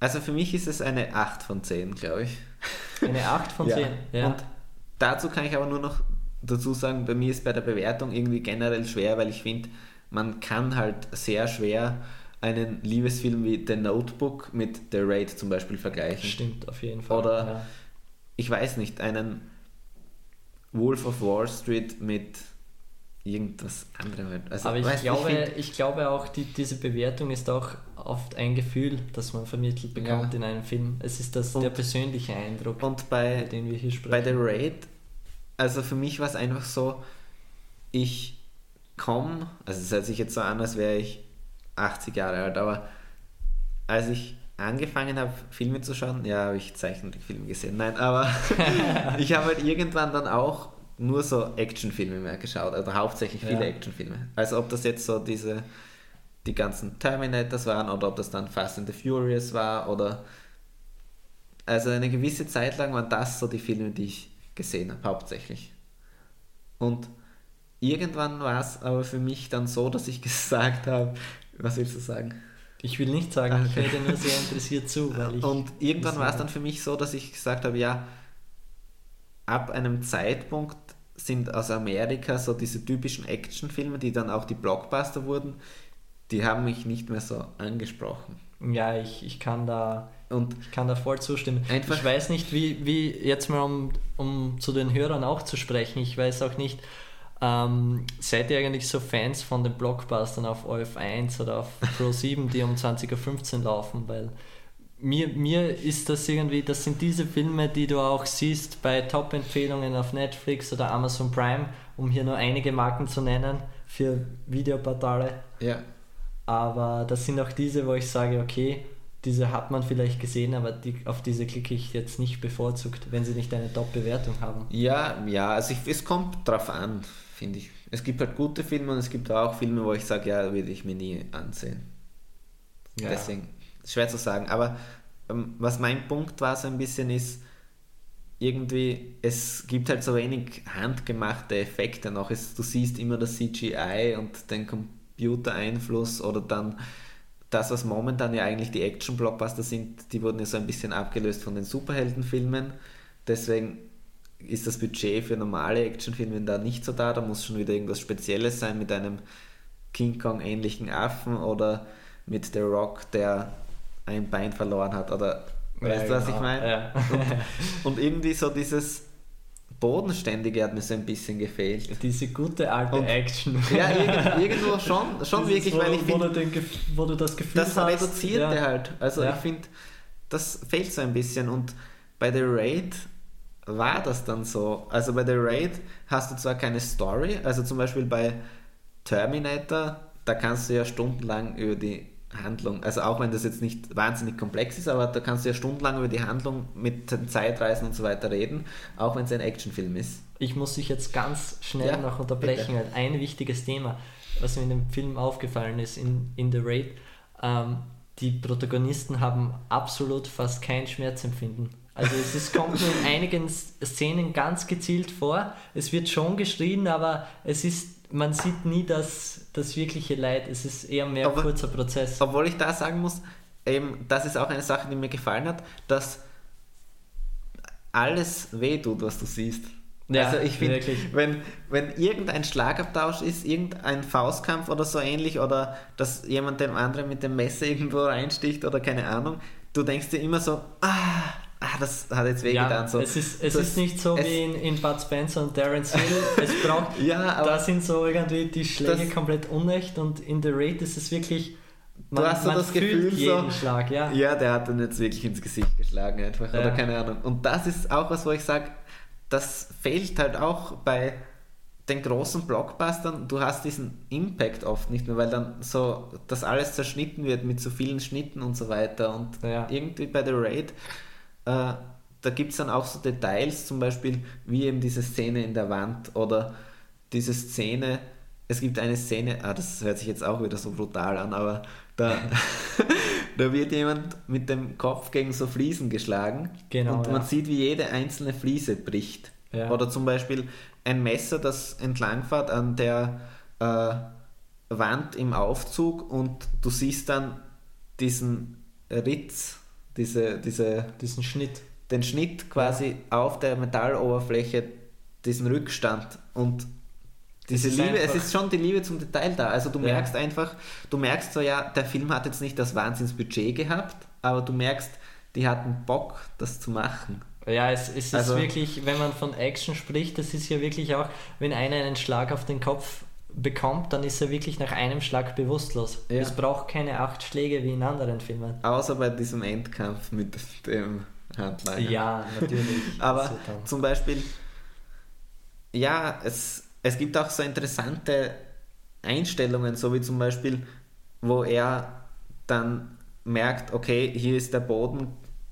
A: Also für mich ist es eine 8 von 10, glaube ich.
B: Eine 8 von 10. Ja.
A: Und dazu kann ich aber nur noch dazu sagen, bei mir ist bei der Bewertung irgendwie generell schwer, weil ich finde, man kann halt sehr schwer einen Liebesfilm wie The Notebook mit The Raid zum Beispiel vergleichen.
B: Stimmt, auf jeden Fall.
A: Oder-
B: ja.
A: Ich weiß nicht, einen Wolf of Wall Street mit irgendwas anderem. Also,
B: Aber ich
A: weißt
B: glaube,
A: find-
B: ich glaube auch, die, diese Bewertung ist auch oft ein Gefühl, das man vermittelt bekommt
A: Ja.
B: in einem Film. Es ist das,
A: Und-
B: der persönliche Eindruck,
A: und bei,
B: über den wir hier sprechen.
A: Bei The Raid, also für mich war es einfach so, ich komme, also es hört sich jetzt so an, als wäre ich 80 Jahre alt, aber als ich angefangen habe, Filme zu schauen, ja, habe ich Zeichentrickfilme gesehen, nein, aber ich habe halt irgendwann dann auch nur so Actionfilme mehr geschaut, also hauptsächlich viele
B: Ja.
A: Actionfilme. Also ob das jetzt so diese, die ganzen Terminators waren oder ob das dann Fast and the Furious war oder also eine gewisse Zeit lang waren das so die Filme, die ich gesehen habe, hauptsächlich. Und irgendwann war es aber für mich dann so, dass ich gesagt habe, was willst du sagen?
B: ich will nicht sagen,
A: Okay.
B: ich höre dir nur sehr interessiert zu, weil ich.
A: Und irgendwann war es dann für mich so, dass ich gesagt habe, ja, ab einem Zeitpunkt sind aus Amerika so diese typischen Actionfilme, die dann auch die Blockbuster wurden, die haben mich nicht mehr so angesprochen.
B: Ja, ich, ich kann da.
A: Und
B: Ich kann da voll zustimmen.
A: Einfach-
B: ich weiß nicht, wie, wie jetzt mal um, um zu den Hörern auch zu sprechen, ich weiß auch nicht, ähm, seid ihr eigentlich so Fans von den Blockbustern auf OF1 oder auf Pro7, die um 20.15 Uhr laufen? Weil mir, mir ist das irgendwie, das sind diese Filme, die du auch siehst bei Top-Empfehlungen auf Netflix oder Amazon Prime, um hier nur einige Marken zu nennen für Videoportale.
A: ja,
B: Aber das sind auch diese, wo ich sage, okay, diese hat man vielleicht gesehen, aber die, auf diese klicke ich jetzt nicht bevorzugt, wenn sie nicht eine Top-Bewertung haben.
A: Ja, ja, also ich, es kommt drauf an, finde ich. Es gibt halt gute Filme und es gibt auch Filme, wo ich sage, ja, würde ich mir nie ansehen.
B: Ja.
A: Deswegen, schwer zu sagen. Aber ähm, was mein Punkt war so ein bisschen ist, irgendwie, es gibt halt so wenig handgemachte Effekte noch. Es, du siehst immer das CGI und den Computereinfluss oder dann das, was momentan ja eigentlich die Action-Blockbuster sind, die wurden ja so ein bisschen abgelöst von den Superheldenfilmen. Deswegen ist das Budget für normale Actionfilme da nicht so da. Da muss schon wieder irgendwas Spezielles sein mit einem King Kong-ähnlichen Affen oder mit The Rock, der ein Bein verloren hat. Oder weißt du, was ich
B: genau.
A: meine?
B: Ja.
A: Und irgendwie so dieses Bodenständige hat mir so ein bisschen gefehlt.
B: Diese gute alte
A: Und-
B: Action.
A: Ja, irgend, irgendwo schon, schon
B: Dieses,
A: wirklich,
B: wo,
A: weil ich finde,
B: wo du das Gefühl
A: das
B: hast.
A: Reduzierte
B: ja.
A: halt. Also
B: Ja.
A: ich finde, das fehlt so ein bisschen. Und bei The Raid war das dann so. Also bei The Raid hast du zwar keine Story, also zum Beispiel bei Terminator, da kannst du ja stundenlang über die Handlung, also auch wenn das jetzt nicht wahnsinnig komplex ist, aber da kannst du ja stundenlang über die Handlung mit den Zeitreisen und so weiter reden, auch wenn es ein Actionfilm ist.
B: Ich muss dich jetzt ganz schnell
A: Ja,
B: noch unterbrechen,
A: bitte.
B: weil ein wichtiges Thema, was mir in dem Film aufgefallen ist, in, in The Raid, ähm, die Protagonisten haben absolut fast kein Schmerzempfinden. Also es ist, kommt in einigen Szenen ganz gezielt vor. Es wird schon geschrien, aber es ist, man sieht nie das, das wirkliche Leid. Es ist eher mehr
A: Aber-
B: kurzer Prozess.
A: Obwohl ich da sagen muss, eben, das ist auch eine Sache, die mir gefallen hat, dass alles wehtut, was du siehst.
B: Ja,
A: also ich finde, wenn, wenn irgendein Schlagabtausch ist, irgendein Faustkampf oder so ähnlich, oder dass jemand dem anderen mit dem Messer irgendwo reinsticht oder keine Ahnung, du denkst dir immer so, ah, ah das hat jetzt wehgetan.
B: Ja,
A: so.
B: es ist, es
A: Das-
B: ist nicht so wie in, in Bud Spencer und Terence Hill. Es braucht,
A: Ja, aber
B: da sind so irgendwie die Schläge
A: Das-
B: komplett unecht und in The Raid ist es wirklich,
A: Du hast so das Gefühl
B: jeden
A: so-
B: Schlag, ja.
A: Ja, der hat dann jetzt wirklich ins Gesicht geschlagen einfach
B: Ja.
A: oder keine Ahnung. Und das ist auch was, wo ich sage, das fehlt halt auch bei den großen Blockbustern. Du hast diesen Impact oft nicht mehr, weil dann so das alles zerschnitten wird mit so vielen Schnitten und so weiter. Und
B: Ja.
A: irgendwie bei The Raid, äh, da gibt es dann auch so Details, zum Beispiel wie eben diese Szene in der Wand oder diese Szene, es gibt eine Szene, ah, das hört sich jetzt auch wieder so brutal an, aber da, da wird jemand mit dem Kopf gegen so Fliesen geschlagen
B: Genau,
A: und man
B: ja.
A: sieht, wie jede einzelne Fliese bricht.
B: Ja.
A: Oder zum Beispiel ein Messer, das entlangfährt an der äh, Wand im Aufzug und du siehst dann diesen Ritz, diese, diese,
B: Diesen Schnitt.
A: den Schnitt quasi auf der Metalloberfläche, diesen Rückstand und diese
B: ist
A: Liebe, es ist schon die Liebe zum Detail da. Also du
B: Ja.
A: merkst einfach, du merkst so, ja, der Film hat jetzt nicht das Wahnsinnsbudget gehabt, aber du merkst, die hatten Bock, das zu machen.
B: Ja, es, es ist
A: Also-
B: wirklich, wenn man von Action spricht, das ist ja wirklich auch, wenn einer einen Schlag auf den Kopf bekommt, dann ist er wirklich nach einem Schlag bewusstlos.
A: Ja.
B: Es braucht keine acht Schläge wie in anderen Filmen.
A: Außer bei diesem Endkampf mit dem Handlanger.
B: Ja, natürlich.
A: Aber zum Beispiel, ja, es, es gibt auch so interessante Einstellungen, so wie zum Beispiel, wo er dann merkt, okay, hier ist der Boden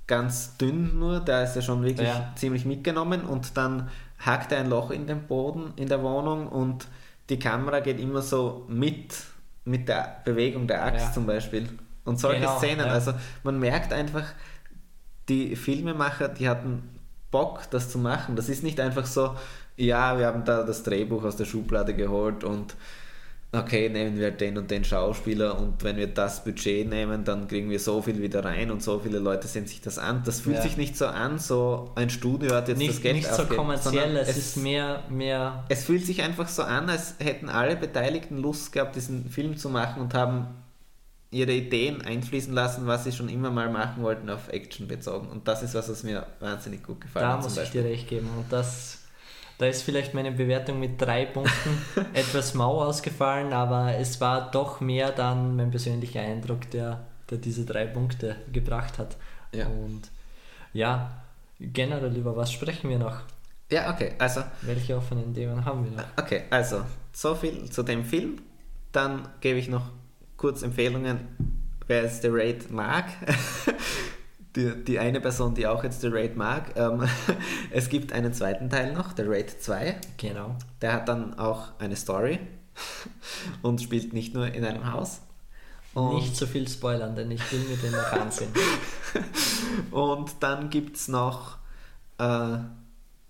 A: ganz dünn nur, da ist er schon wirklich
B: Ja.
A: ziemlich mitgenommen und dann hackt er ein Loch in den Boden in der Wohnung und die Kamera geht immer so mit, mit der Bewegung der Axt
B: Ja.
A: zum Beispiel. Und solche
B: Genau,
A: Szenen,
B: ja.
A: also man merkt einfach, die Filmemacher, die hatten Bock, das zu machen. Das ist nicht einfach so, ja, wir haben da das Drehbuch aus der Schublade geholt und okay, nehmen wir den und den Schauspieler und wenn wir das Budget nehmen, dann kriegen wir so viel wieder rein und so viele Leute sehen sich das an. Das fühlt
B: Ja.
A: sich nicht so an, so ein Studio hat jetzt das
B: nicht,
A: Geld
B: nicht so kommerziell, es, ist mehr, mehr
A: es fühlt sich einfach so an, als hätten alle Beteiligten Lust gehabt, diesen Film zu machen und haben ihre Ideen einfließen lassen, was sie schon immer mal machen wollten, auf Action bezogen. Und das ist was, was mir wahnsinnig gut gefallen
B: Da
A: hat. zum
B: muss ich dir recht geben. Und das, da ist vielleicht meine Bewertung mit drei Punkten etwas mau ausgefallen, aber es war doch mehr dann mein persönlicher Eindruck, der, der diese drei Punkte gebracht hat.
A: Ja.
B: Und ja, generell über was sprechen wir noch?
A: Ja, okay, also,
B: Welche offenen Themen haben wir noch?
A: okay, also, so viel zu dem Film. Dann gebe ich noch kurz Empfehlungen, wer jetzt The Raid mag. Die, die eine Person, die auch jetzt The Raid mag. Ähm, es gibt einen zweiten Teil noch, The Raid 2.
B: Genau.
A: Der hat dann auch eine Story und spielt nicht nur in einem Haus. Und,
B: Nicht so viel spoilern, denn ich will mir den noch ansehen.
A: und dann gibt es noch äh,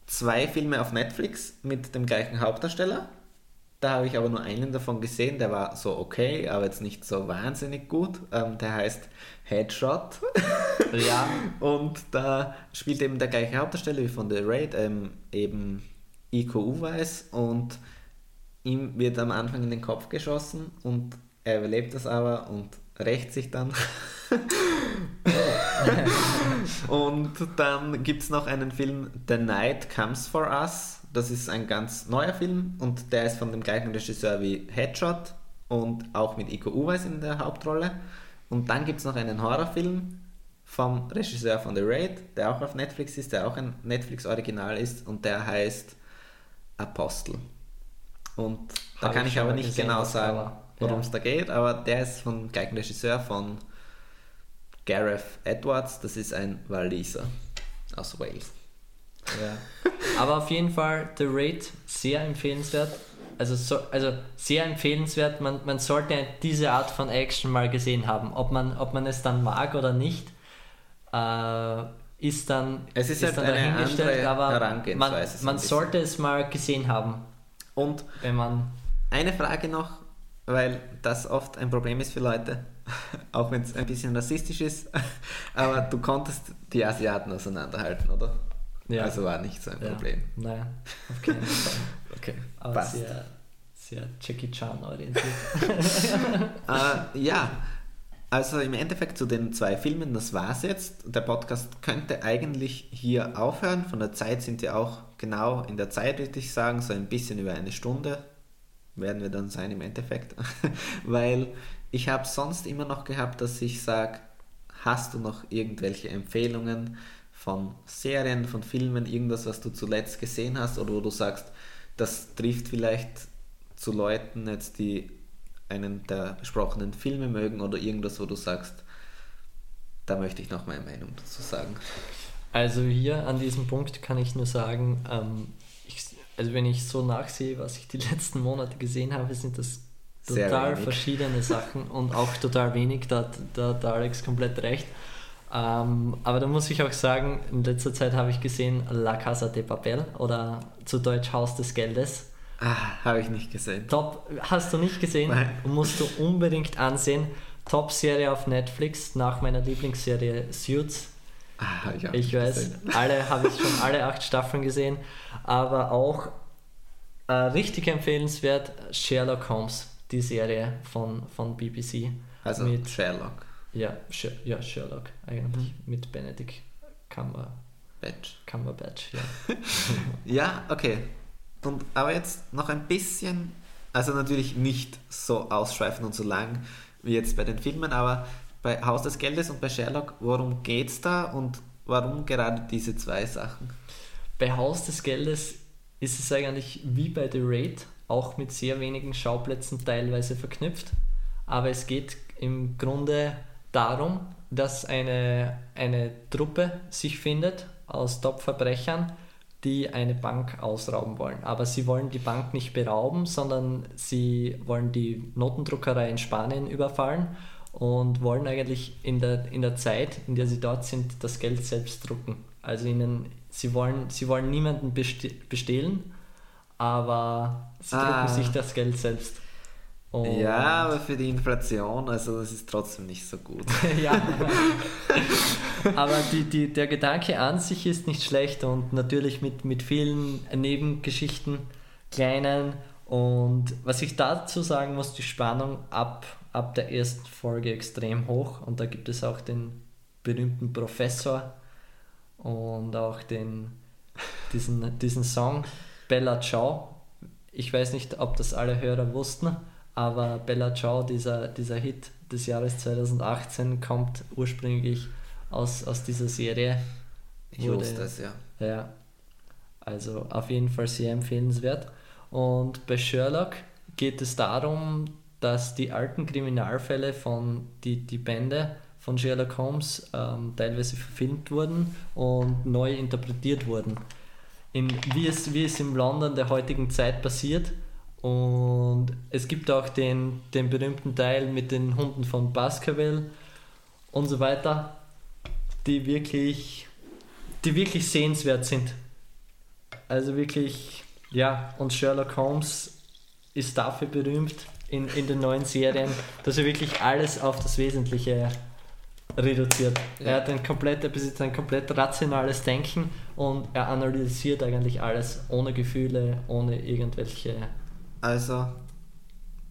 A: zwei Filme auf Netflix mit dem gleichen Hauptdarsteller. Da habe ich aber nur einen davon gesehen, der war so okay, aber jetzt nicht so wahnsinnig gut. Ähm, der heißt Headshot.
B: ja,
A: Und da spielt eben der gleiche Hauptdarsteller wie von The Raid, ähm, eben Iko Uweis und ihm wird am Anfang in den Kopf geschossen und er überlebt das aber und rächt sich dann. und dann gibt es noch einen Film, The Night Comes for Us. Das ist ein ganz neuer Film und der ist von dem gleichen Regisseur wie Headshot und auch mit Iko Uweis in der Hauptrolle. Und dann gibt es noch einen Horrorfilm vom Regisseur von The Raid, der auch auf Netflix ist, der auch ein Netflix-Original ist und der heißt Apostel. Und da
B: Hab
A: kann
B: ich
A: ich aber nicht
B: gesehen,
A: genau sagen, worum
B: Ja.
A: es da geht, aber der ist vom gleichen Regisseur von Gareth Edwards, das ist ein Waliser aus Wales.
B: Ja. Aber auf jeden Fall The Raid sehr empfehlenswert. Also, so, also sehr empfehlenswert. Man, man sollte diese Art von Action mal gesehen haben. Ob man, ob man es dann mag oder nicht, äh, ist dann,
A: Es ist halt
B: dann dahingestellt. Aber man, man sollte es mal gesehen haben,
A: Und
B: wenn man.
A: Eine Frage noch, weil das oft ein Problem ist für Leute, auch wenn es ein bisschen rassistisch ist, aber du konntest die Asiaten auseinanderhalten, oder?
B: Ja.
A: Also war nicht so ein
B: Ja,
A: Problem.
B: Nein, auf keinen Fall.
A: Okay,
B: Aber
A: passt.
B: sehr, sehr Jackie Chan orientiert.
A: Äh, ja, also im Endeffekt zu den zwei Filmen, das war's jetzt. Der Podcast könnte eigentlich hier aufhören. Von der Zeit sind wir auch genau in der Zeit, würde ich sagen, so ein bisschen über eine Stunde werden wir dann sein im Endeffekt. Weil ich habe sonst immer noch gehabt, dass ich sage, hast du noch irgendwelche Empfehlungen von Serien, von Filmen, irgendwas, was du zuletzt gesehen hast oder wo du sagst, das trifft vielleicht zu Leuten jetzt, die einen der besprochenen Filme mögen oder irgendwas, wo du sagst, da möchte ich noch meine Meinung dazu sagen.
B: Also hier an diesem Punkt kann ich nur sagen, ähm, ich, also wenn ich so nachsehe, was ich die letzten Monate gesehen habe, sind das total verschiedene Sachen und auch total wenig, da, hat- da hat Alex komplett recht. Ähm, aber da muss ich auch sagen, in letzter Zeit habe ich gesehen La Casa de Papel oder zu Deutsch Haus des Geldes.
A: Ah, habe ich nicht gesehen.
B: Top, hast du nicht gesehen,
A: Nein.
B: musst du unbedingt ansehen. Top-Serie auf Netflix nach meiner Lieblingsserie Suits.
A: Ah, ja,
B: Ich weiß, alle habe ich schon alle acht Staffeln gesehen, aber auch äh, richtig empfehlenswert Sherlock Holmes, die Serie von, von BBC.
A: Also
B: mit,
A: Sherlock,
B: ja, Sher ja, Sherlock eigentlich, mit Benedict Cumber,
A: Batch.
B: Cumberbatch. Ja.
A: Ja, okay. Und, aber jetzt noch ein bisschen, also natürlich nicht so ausschweifend und so lang wie jetzt bei den Filmen, aber bei Haus des Geldes und bei Sherlock, worum geht's da und warum gerade diese zwei Sachen?
B: Bei Haus des Geldes ist es eigentlich wie bei The Raid, auch mit sehr wenigen Schauplätzen teilweise verknüpft. Aber es geht im Grunde darum, dass eine, eine Truppe sich findet aus Top-Verbrechern, die eine Bank ausrauben wollen. Aber sie wollen die Bank nicht berauben, sondern sie wollen die Notendruckerei in Spanien überfallen und wollen eigentlich in der, in der Zeit, in der sie dort sind, das Geld selbst drucken. Also ihnen, sie, wollen, sie wollen niemanden beste bestehlen, aber sie
A: Ah.
B: drucken sich das Geld selbst. Und-
A: Ja, aber für die Inflation, also das ist trotzdem nicht so gut.
B: ja. Aber die, die, der Gedanke an sich ist nicht schlecht und natürlich mit, mit vielen Nebengeschichten, kleinen. Und was ich dazu sagen muss, die Spannung ab, ab der ersten Folge extrem hoch. Und da gibt es auch den berühmten Professor und auch den, diesen, diesen Song Bella Ciao. Ich weiß nicht, ob das alle Hörer wussten, aber Bella Ciao, dieser, dieser Hit des Jahres 2018, kommt ursprünglich aus, aus dieser Serie.
A: Ich
B: Wurde-
A: wusste es, ja.
B: Ja, also auf jeden Fall sehr empfehlenswert. Und bei Sherlock geht es darum, dass die alten Kriminalfälle von die, die Bände von Sherlock Holmes ähm, teilweise verfilmt wurden und neu interpretiert wurden. In, wie, es, wie es im London der heutigen Zeit passiert. Und es gibt auch den, den berühmten Teil mit den Hunden von Baskerville und so weiter, die wirklich, die wirklich sehenswert sind. Also wirklich, ja, und Sherlock Holmes ist dafür berühmt in, in den neuen Serien, dass er wirklich alles auf das Wesentliche reduziert.
A: Ja.
B: Er hat ein komplett, er besitzt ein komplett rationales Denken und er analysiert eigentlich alles ohne Gefühle, ohne irgendwelche.
A: Also,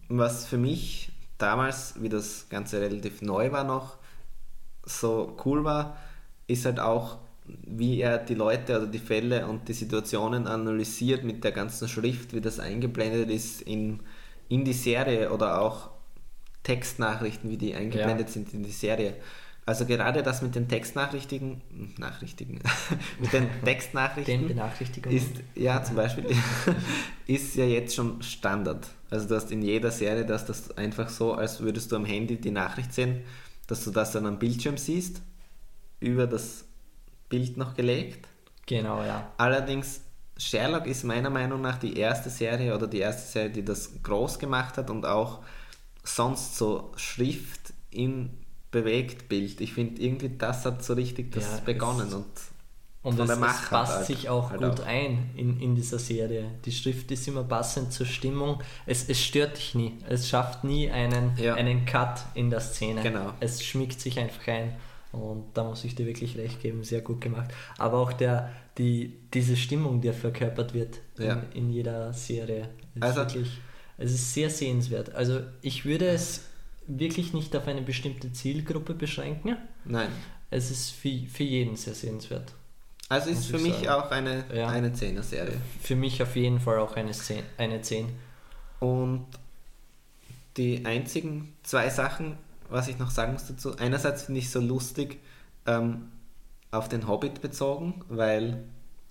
A: was für mich damals, wie das Ganze relativ neu war noch, so cool war, ist halt auch, wie er die Leute oder die Fälle und die Situationen analysiert mit der ganzen Schrift, wie das eingeblendet ist in, in die Serie oder auch Textnachrichten, wie die eingeblendet sind in die Serie. Also gerade das mit den Textnachrichtigen, Nachrichtigen, mit den
B: Den
A: Textnachrichten
B: Benachrichtigungen.
A: ist, ja, zum Beispiel, ist ja jetzt schon Standard. Also du hast in jeder Serie, dass das einfach so, als würdest du am Handy die Nachricht sehen, dass du das dann am Bildschirm siehst, über das Bild noch gelegt.
B: genau, ja.
A: Allerdings, Sherlock ist meiner Meinung nach die erste Serie oder die erste Serie, die das groß gemacht hat und auch sonst so Schrift in Bewegtbild. Ich finde irgendwie, das hat so richtig das
B: Ja,
A: begonnen und
B: Und es, es passt
A: halt-
B: sich auch
A: halt
B: gut
A: auch.
B: ein in, in dieser Serie. Die Schrift ist immer passend zur Stimmung. Es, es stört dich nie. Es schafft nie einen,
A: Ja.
B: einen Cut in der Szene.
A: Genau.
B: Es schmiegt sich einfach ein. Und da muss ich dir wirklich recht geben, sehr gut gemacht. Aber auch der, die, diese Stimmung, die verkörpert wird
A: Ja.
B: in, in jeder Serie, ist
A: Also-
B: wirklich, es ist sehr sehenswert. Also ich würde es wirklich nicht auf eine bestimmte Zielgruppe beschränken.
A: nein.
B: Es ist für, für jeden sehr sehenswert.
A: Also ist für
B: ich
A: mich
B: sagen.
A: auch eine,
B: Ja.
A: eine 10er-Serie.
B: Für mich auf jeden Fall auch eine 10. Eine 10.
A: Und die einzigen zwei Sachen, was ich noch sagen muss dazu, einerseits finde ich so lustig ähm, auf den Hobbit bezogen, weil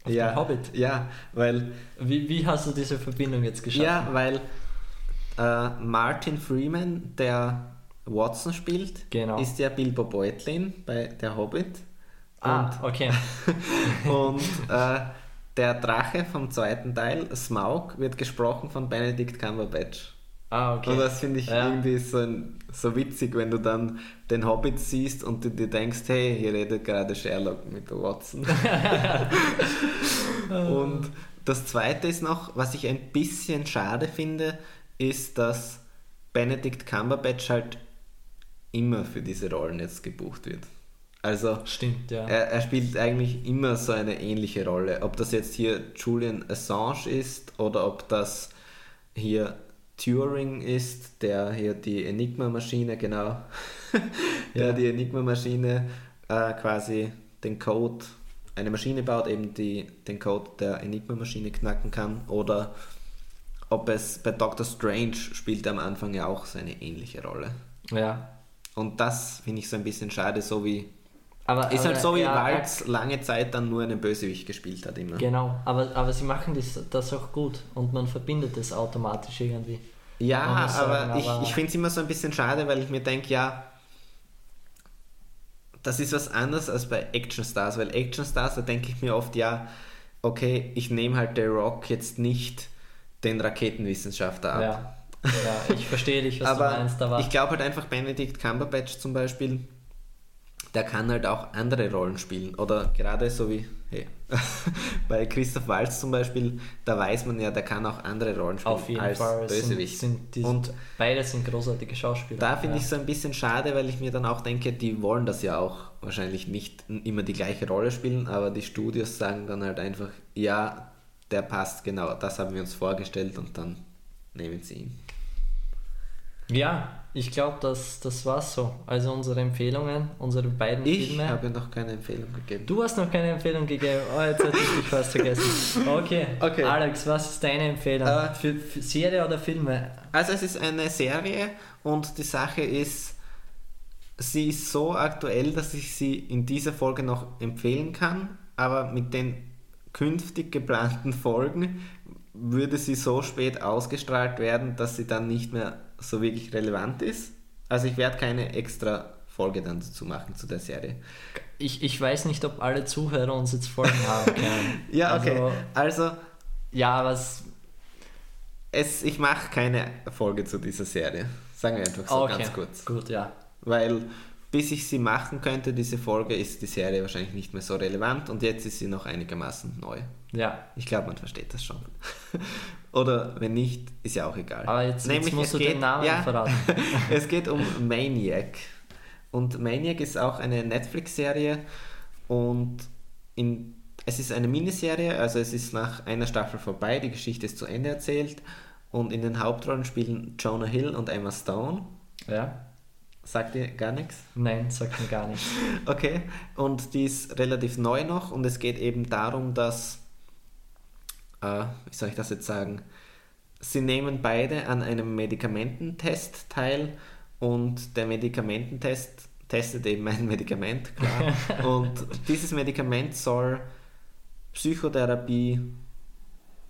B: Auf
A: ja,
B: den Hobbit?
A: Ja, weil
B: Wie, wie hast du diese Verbindung jetzt geschaffen?
A: ja, weil äh, Martin Freeman, der Watson spielt,
B: Genau.
A: ist ja Bilbo Beutlin bei der Hobbit.
B: Ah, okay.
A: Und äh, der Drache vom zweiten Teil, Smaug, wird gesprochen von Benedict Cumberbatch.
B: Ah, okay.
A: Und das finde ich
B: Ja.
A: irgendwie so, ein- so witzig, wenn du dann den Hobbit siehst und du dir denkst, hey, hier redet gerade Sherlock mit Watson. und das zweite ist noch, was ich ein bisschen schade finde, ist, dass Benedict Cumberbatch halt immer für diese Rollen jetzt gebucht wird. Also
B: Stimmt, ja.
A: er, er spielt eigentlich immer so eine ähnliche Rolle. Ob das jetzt hier Julian Assange ist oder ob das hier Turing ist, der hier die Enigma-Maschine, genau, der
B: Ja.
A: die Enigma-Maschine äh, quasi den Code, eine Maschine baut, eben die den Code der Enigma-Maschine knacken kann. Oder ob es bei Doctor Strange spielt er am Anfang ja auch so eine ähnliche Rolle.
B: ja.
A: Und das finde ich so ein bisschen schade, so wie
B: Aber,
A: ist
B: aber,
A: halt so, wie
B: ja,
A: Walz lange Zeit dann nur einen Bösewicht gespielt hat immer.
B: Genau, aber, aber sie machen das, das auch gut und man verbindet es automatisch irgendwie.
A: Ja,
B: muss
A: aber,
B: sagen,
A: ich,
B: aber-
A: ich finde es immer so ein bisschen schade, weil ich mir denke, ja, das ist was anderes als bei Action Stars, weil Action Stars, da denke ich mir oft, ja, okay, ich nehme halt der Rock jetzt nicht den Raketenwissenschaftler ab.
B: Ja. ja, ich verstehe dich, was
A: aber
B: du meinst, aber
A: ich glaube halt einfach, Benedict Cumberbatch zum Beispiel, der kann halt auch andere Rollen spielen. Oder gerade so wie, hey, bei Christoph Waltz zum Beispiel, da weiß man ja, der kann auch andere Rollen spielen
B: auf jeden
A: als
B: Fall sind,
A: Bösewicht.
B: sind die,
A: Und
B: beide sind großartige Schauspieler.
A: da finde
B: ja.
A: ich es so ein bisschen schade, weil ich mir dann auch denke, die wollen das ja auch wahrscheinlich nicht immer die gleiche Rolle spielen, aber die Studios sagen dann halt einfach, ja, der passt genau, das haben wir uns vorgestellt und dann nehmen sie ihn.
B: Ja, ich glaube, das, das war's so. Also unsere Empfehlungen, unsere beiden
A: Ich
B: Filme.
A: habe noch keine Empfehlung gegeben.
B: Du hast noch keine Empfehlung gegeben. Oh, jetzt hätte ich dich fast vergessen. Okay.
A: Okay.
B: Alex, was ist deine Empfehlung?
A: Äh,
B: für, für Serie oder Filme?
A: Also es ist eine Serie und die Sache ist, sie ist so aktuell, dass ich sie in dieser Folge noch empfehlen kann, aber mit den künftig geplanten Folgen würde sie so spät ausgestrahlt werden, dass sie dann nicht mehr so wirklich relevant ist. Also ich werde keine extra Folge dann dazu machen zu der Serie.
B: Ich, ich weiß nicht, ob alle Zuhörer uns jetzt Folgen haben können.
A: Ja, okay.
B: Also,
A: Also
B: ja, was.
A: es, ich mache keine Folge zu dieser Serie. Sagen wir einfach so
B: okay.
A: ganz kurz.
B: Gut, ja.
A: Weil bis ich sie machen könnte, diese Folge, ist die Serie wahrscheinlich nicht mehr so relevant und jetzt ist sie noch einigermaßen neu.
B: Ja.
A: Ich glaube, man versteht das schon. Oder wenn nicht, ist ja auch egal.
B: Aber jetzt, jetzt musst du den Namen
A: ja,
B: verraten.
A: es geht um Maniac. Und Maniac ist auch eine Netflix-Serie und in, es ist eine Miniserie, also es ist nach einer Staffel vorbei, die Geschichte ist zu Ende erzählt und in den Hauptrollen spielen Jonah Hill und Emma Stone.
B: Ja?
A: Sagt ihr gar nichts?
B: Nein, sagt mir gar nichts.
A: Okay, und die ist relativ neu noch und es geht eben darum, dass, äh, wie soll ich das jetzt sagen, sie nehmen beide an einem Medikamententest teil und der Medikamententest testet eben ein Medikament, klar. und dieses Medikament soll Psychotherapie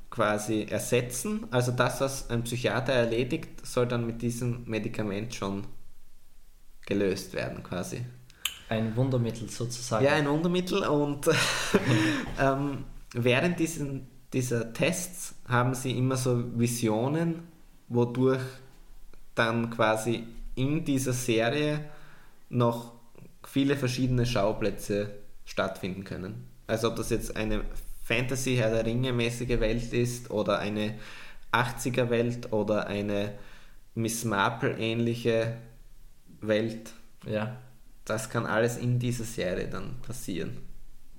A: quasi ersetzen. Also das, was ein Psychiater erledigt, soll dann mit diesem Medikament schon gelöst werden quasi.
B: Ein Wundermittel sozusagen.
A: Ja, ein Wundermittel und ähm, während diesen, dieser Tests haben sie immer so Visionen, wodurch dann quasi in dieser Serie noch viele verschiedene Schauplätze stattfinden können. Also ob das jetzt eine Fantasy Herr der Ringe mäßige Welt ist oder eine 80er Welt oder eine Miss Marple ähnliche Welt.
B: Ja.
A: Das kann alles in dieser Serie dann passieren.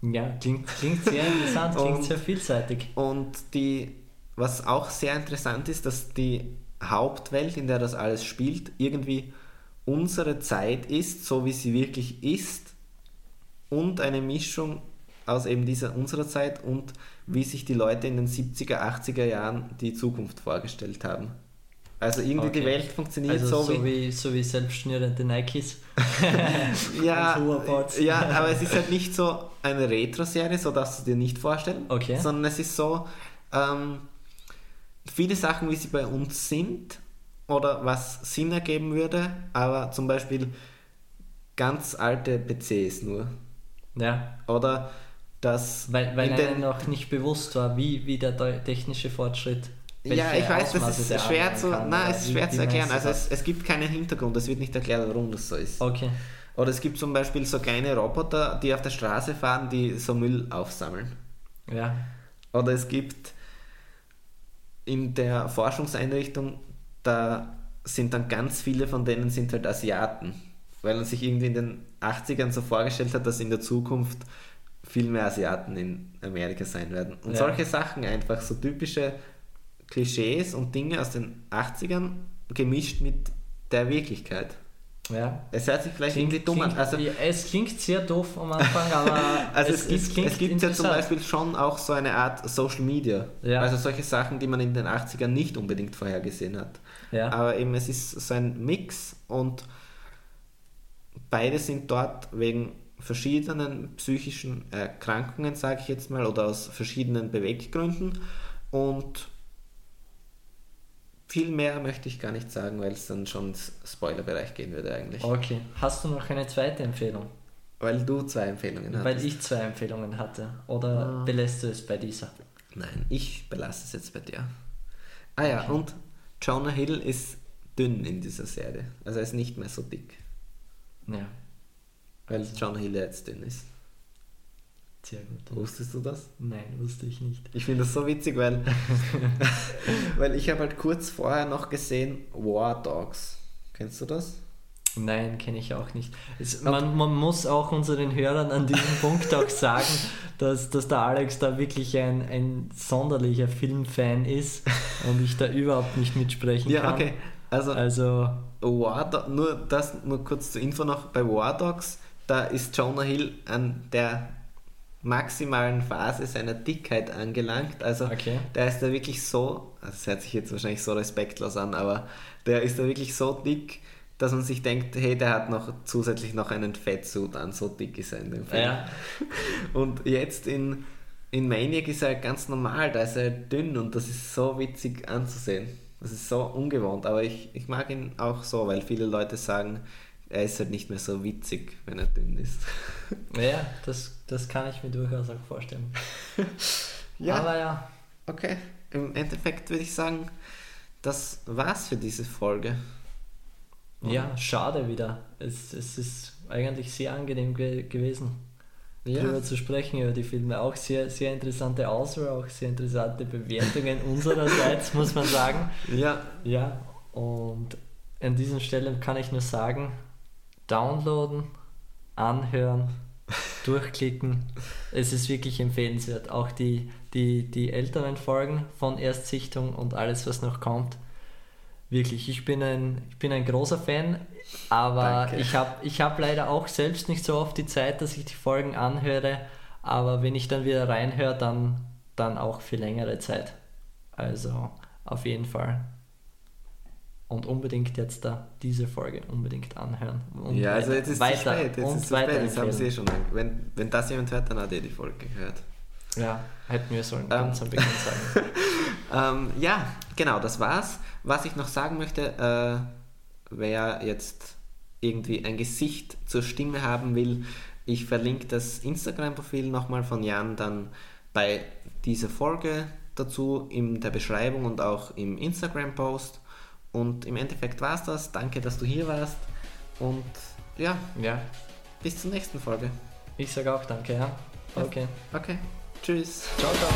B: Ja, klingt, klingt sehr interessant, klingt
A: Und-
B: sehr vielseitig.
A: Und die, was auch sehr interessant ist, dass die Hauptwelt, in der das alles spielt, irgendwie unsere Zeit ist, so wie sie wirklich ist, und eine Mischung aus eben dieser unserer Zeit und wie sich die Leute in den 70er, 80er Jahren die Zukunft vorgestellt haben. Also irgendwie die
B: Okay.
A: Welt funktioniert
B: Also
A: so,
B: so, wie, so wie selbstschnürende Nikes.
A: Ja, ja, aber es ist halt nicht so eine Retro-Serie, so dass du dir nicht vorstellen.
B: Okay.
A: Sondern es ist so, ähm, viele Sachen, wie sie bei uns sind oder was Sinn ergeben würde, aber zum Beispiel ganz alte PCs nur.
B: Ja,
A: Oder dass
B: weil, weil noch nicht bewusst war, wie, wie der technische Fortschritt.
A: Ja, ich weiß, das ist schwer zu,
B: kann,
A: na, ist schwer zu erklären. Also es, es gibt keinen Hintergrund, es wird nicht erklärt, warum das so ist.
B: Okay.
A: Oder es gibt zum Beispiel so kleine Roboter, die auf der Straße fahren, die so Müll aufsammeln.
B: Ja.
A: Oder es gibt in der Forschungseinrichtung, da sind dann ganz viele von denen sind halt Asiaten. weil man sich irgendwie in den 80ern so vorgestellt hat, dass in der Zukunft viel mehr Asiaten in Amerika sein werden. Und
B: Ja.
A: solche Sachen einfach, so typische Klischees und Dinge aus den 80ern gemischt mit der Wirklichkeit.
B: Ja.
A: Es hört sich vielleicht irgendwie dumm an.
B: klingt,
A: Also,
B: ja, es klingt sehr doof am Anfang, aber
A: also es, gibt,
B: klingt
A: es gibt ja zum. Beispiel schon auch so eine Art Social Media.
B: Ja.
A: Also solche Sachen, die man in den 80ern nicht unbedingt vorhergesehen hat.
B: Ja.
A: Aber eben es ist so ein Mix und beide sind dort wegen verschiedenen psychischen Erkrankungen, sage ich jetzt mal, oder aus verschiedenen Beweggründen. Und viel mehr möchte ich gar nicht sagen, weil es dann schon ins Spoilerbereich gehen würde eigentlich.
B: Okay. Hast du noch eine zweite Empfehlung?
A: Weil du zwei Empfehlungen
B: Weil
A: hattest.
B: ich zwei Empfehlungen hatte. Oder
A: Ah.
B: belässt du es bei dieser?
A: Nein, ich belasse es jetzt bei dir. Ah ja,
B: Okay.
A: und Jonah Hill ist dünn in dieser Serie. Also er ist nicht mehr so dick.
B: Ja,
A: Weil Jonah Hill jetzt dünn ist.
B: Sehr gut.
A: Wusstest du das?
B: Nein, wusste ich nicht.
A: Ich finde das so witzig, weil, weil ich habe halt kurz vorher noch gesehen War Dogs. Kennst du das?
B: Nein, kenne ich auch nicht. Es, man, man muss auch unseren Hörern an diesem Punkt auch sagen, dass, dass der Alex da wirklich ein, ein sonderlicher Filmfan ist und ich da überhaupt nicht mitsprechen
A: Ja,
B: kann.
A: okay. Also
B: Also,
A: War Do nur das nur kurz zur Info noch bei War Dogs, da ist Jonah Hill an der maximalen Phase seiner Dickheit angelangt. Also
B: Okay.
A: der ist da wirklich so, das hört sich jetzt wahrscheinlich so respektlos an, aber der ist da wirklich so dick, dass man sich denkt, hey, der hat noch zusätzlich noch einen Fettsuit an, so dick ist er in dem Film.
B: ja,
A: Und jetzt in, in Maniac ist er ganz normal, da ist er dünn und das ist so witzig anzusehen. Das ist so ungewohnt, aber ich, ich mag ihn auch so, weil viele Leute sagen, er ist halt nicht mehr so witzig, wenn er dünn ist.
B: ja das, das kann ich mir durchaus auch vorstellen.
A: Ja.
B: Aber ja,
A: Okay, im Endeffekt würde ich sagen, das war's für diese Folge.
B: ja, schade wieder. Es, es ist eigentlich sehr angenehm ge gewesen.
A: Ja,
B: darüber zu sprechen, über die Filme. Auch sehr, sehr interessante Auswahl, auch sehr interessante Bewertungen unsererseits, muss man sagen.
A: ja,
B: Ja, und an dieser Stelle kann ich nur sagen, downloaden, anhören, durchklicken. Es ist wirklich empfehlenswert. Auch die, die, die älteren Folgen von Erstsichtung und alles, was noch kommt. Wirklich, ich bin ein, ich bin ein großer Fan, aber
A: Danke.
B: ich habe ich hab leider auch selbst nicht so oft die Zeit, dass ich die Folgen anhöre. Aber wenn ich dann wieder reinhöre, dann, dann auch für längere Zeit. Also auf jeden Fall. Und unbedingt jetzt da diese Folge unbedingt anhören. Und
A: ja, also jetzt ist es zu
B: weiter,
A: spät. Jetzt
B: und
A: ist zu spät. Jetzt haben sie eh schon. Wenn, wenn das jemand hört, dann hat er die Folge gehört.
B: Ja, hätten wir sollen ganz am Beginn sagen.
A: Ähm, ja, genau, das war's. Was ich noch sagen möchte, äh, wer jetzt irgendwie ein Gesicht zur Stimme haben will, ich verlinke das Instagram-Profil nochmal von Jan dann bei dieser Folge dazu in der Beschreibung und auch im Instagram-Post. Und im Endeffekt war's das. Danke, dass du hier warst. Und ja,
B: Ja,
A: bis zur nächsten Folge.
B: ich sage auch danke, ja. Okay.
A: Okay, tschüss.
B: Ciao, ciao.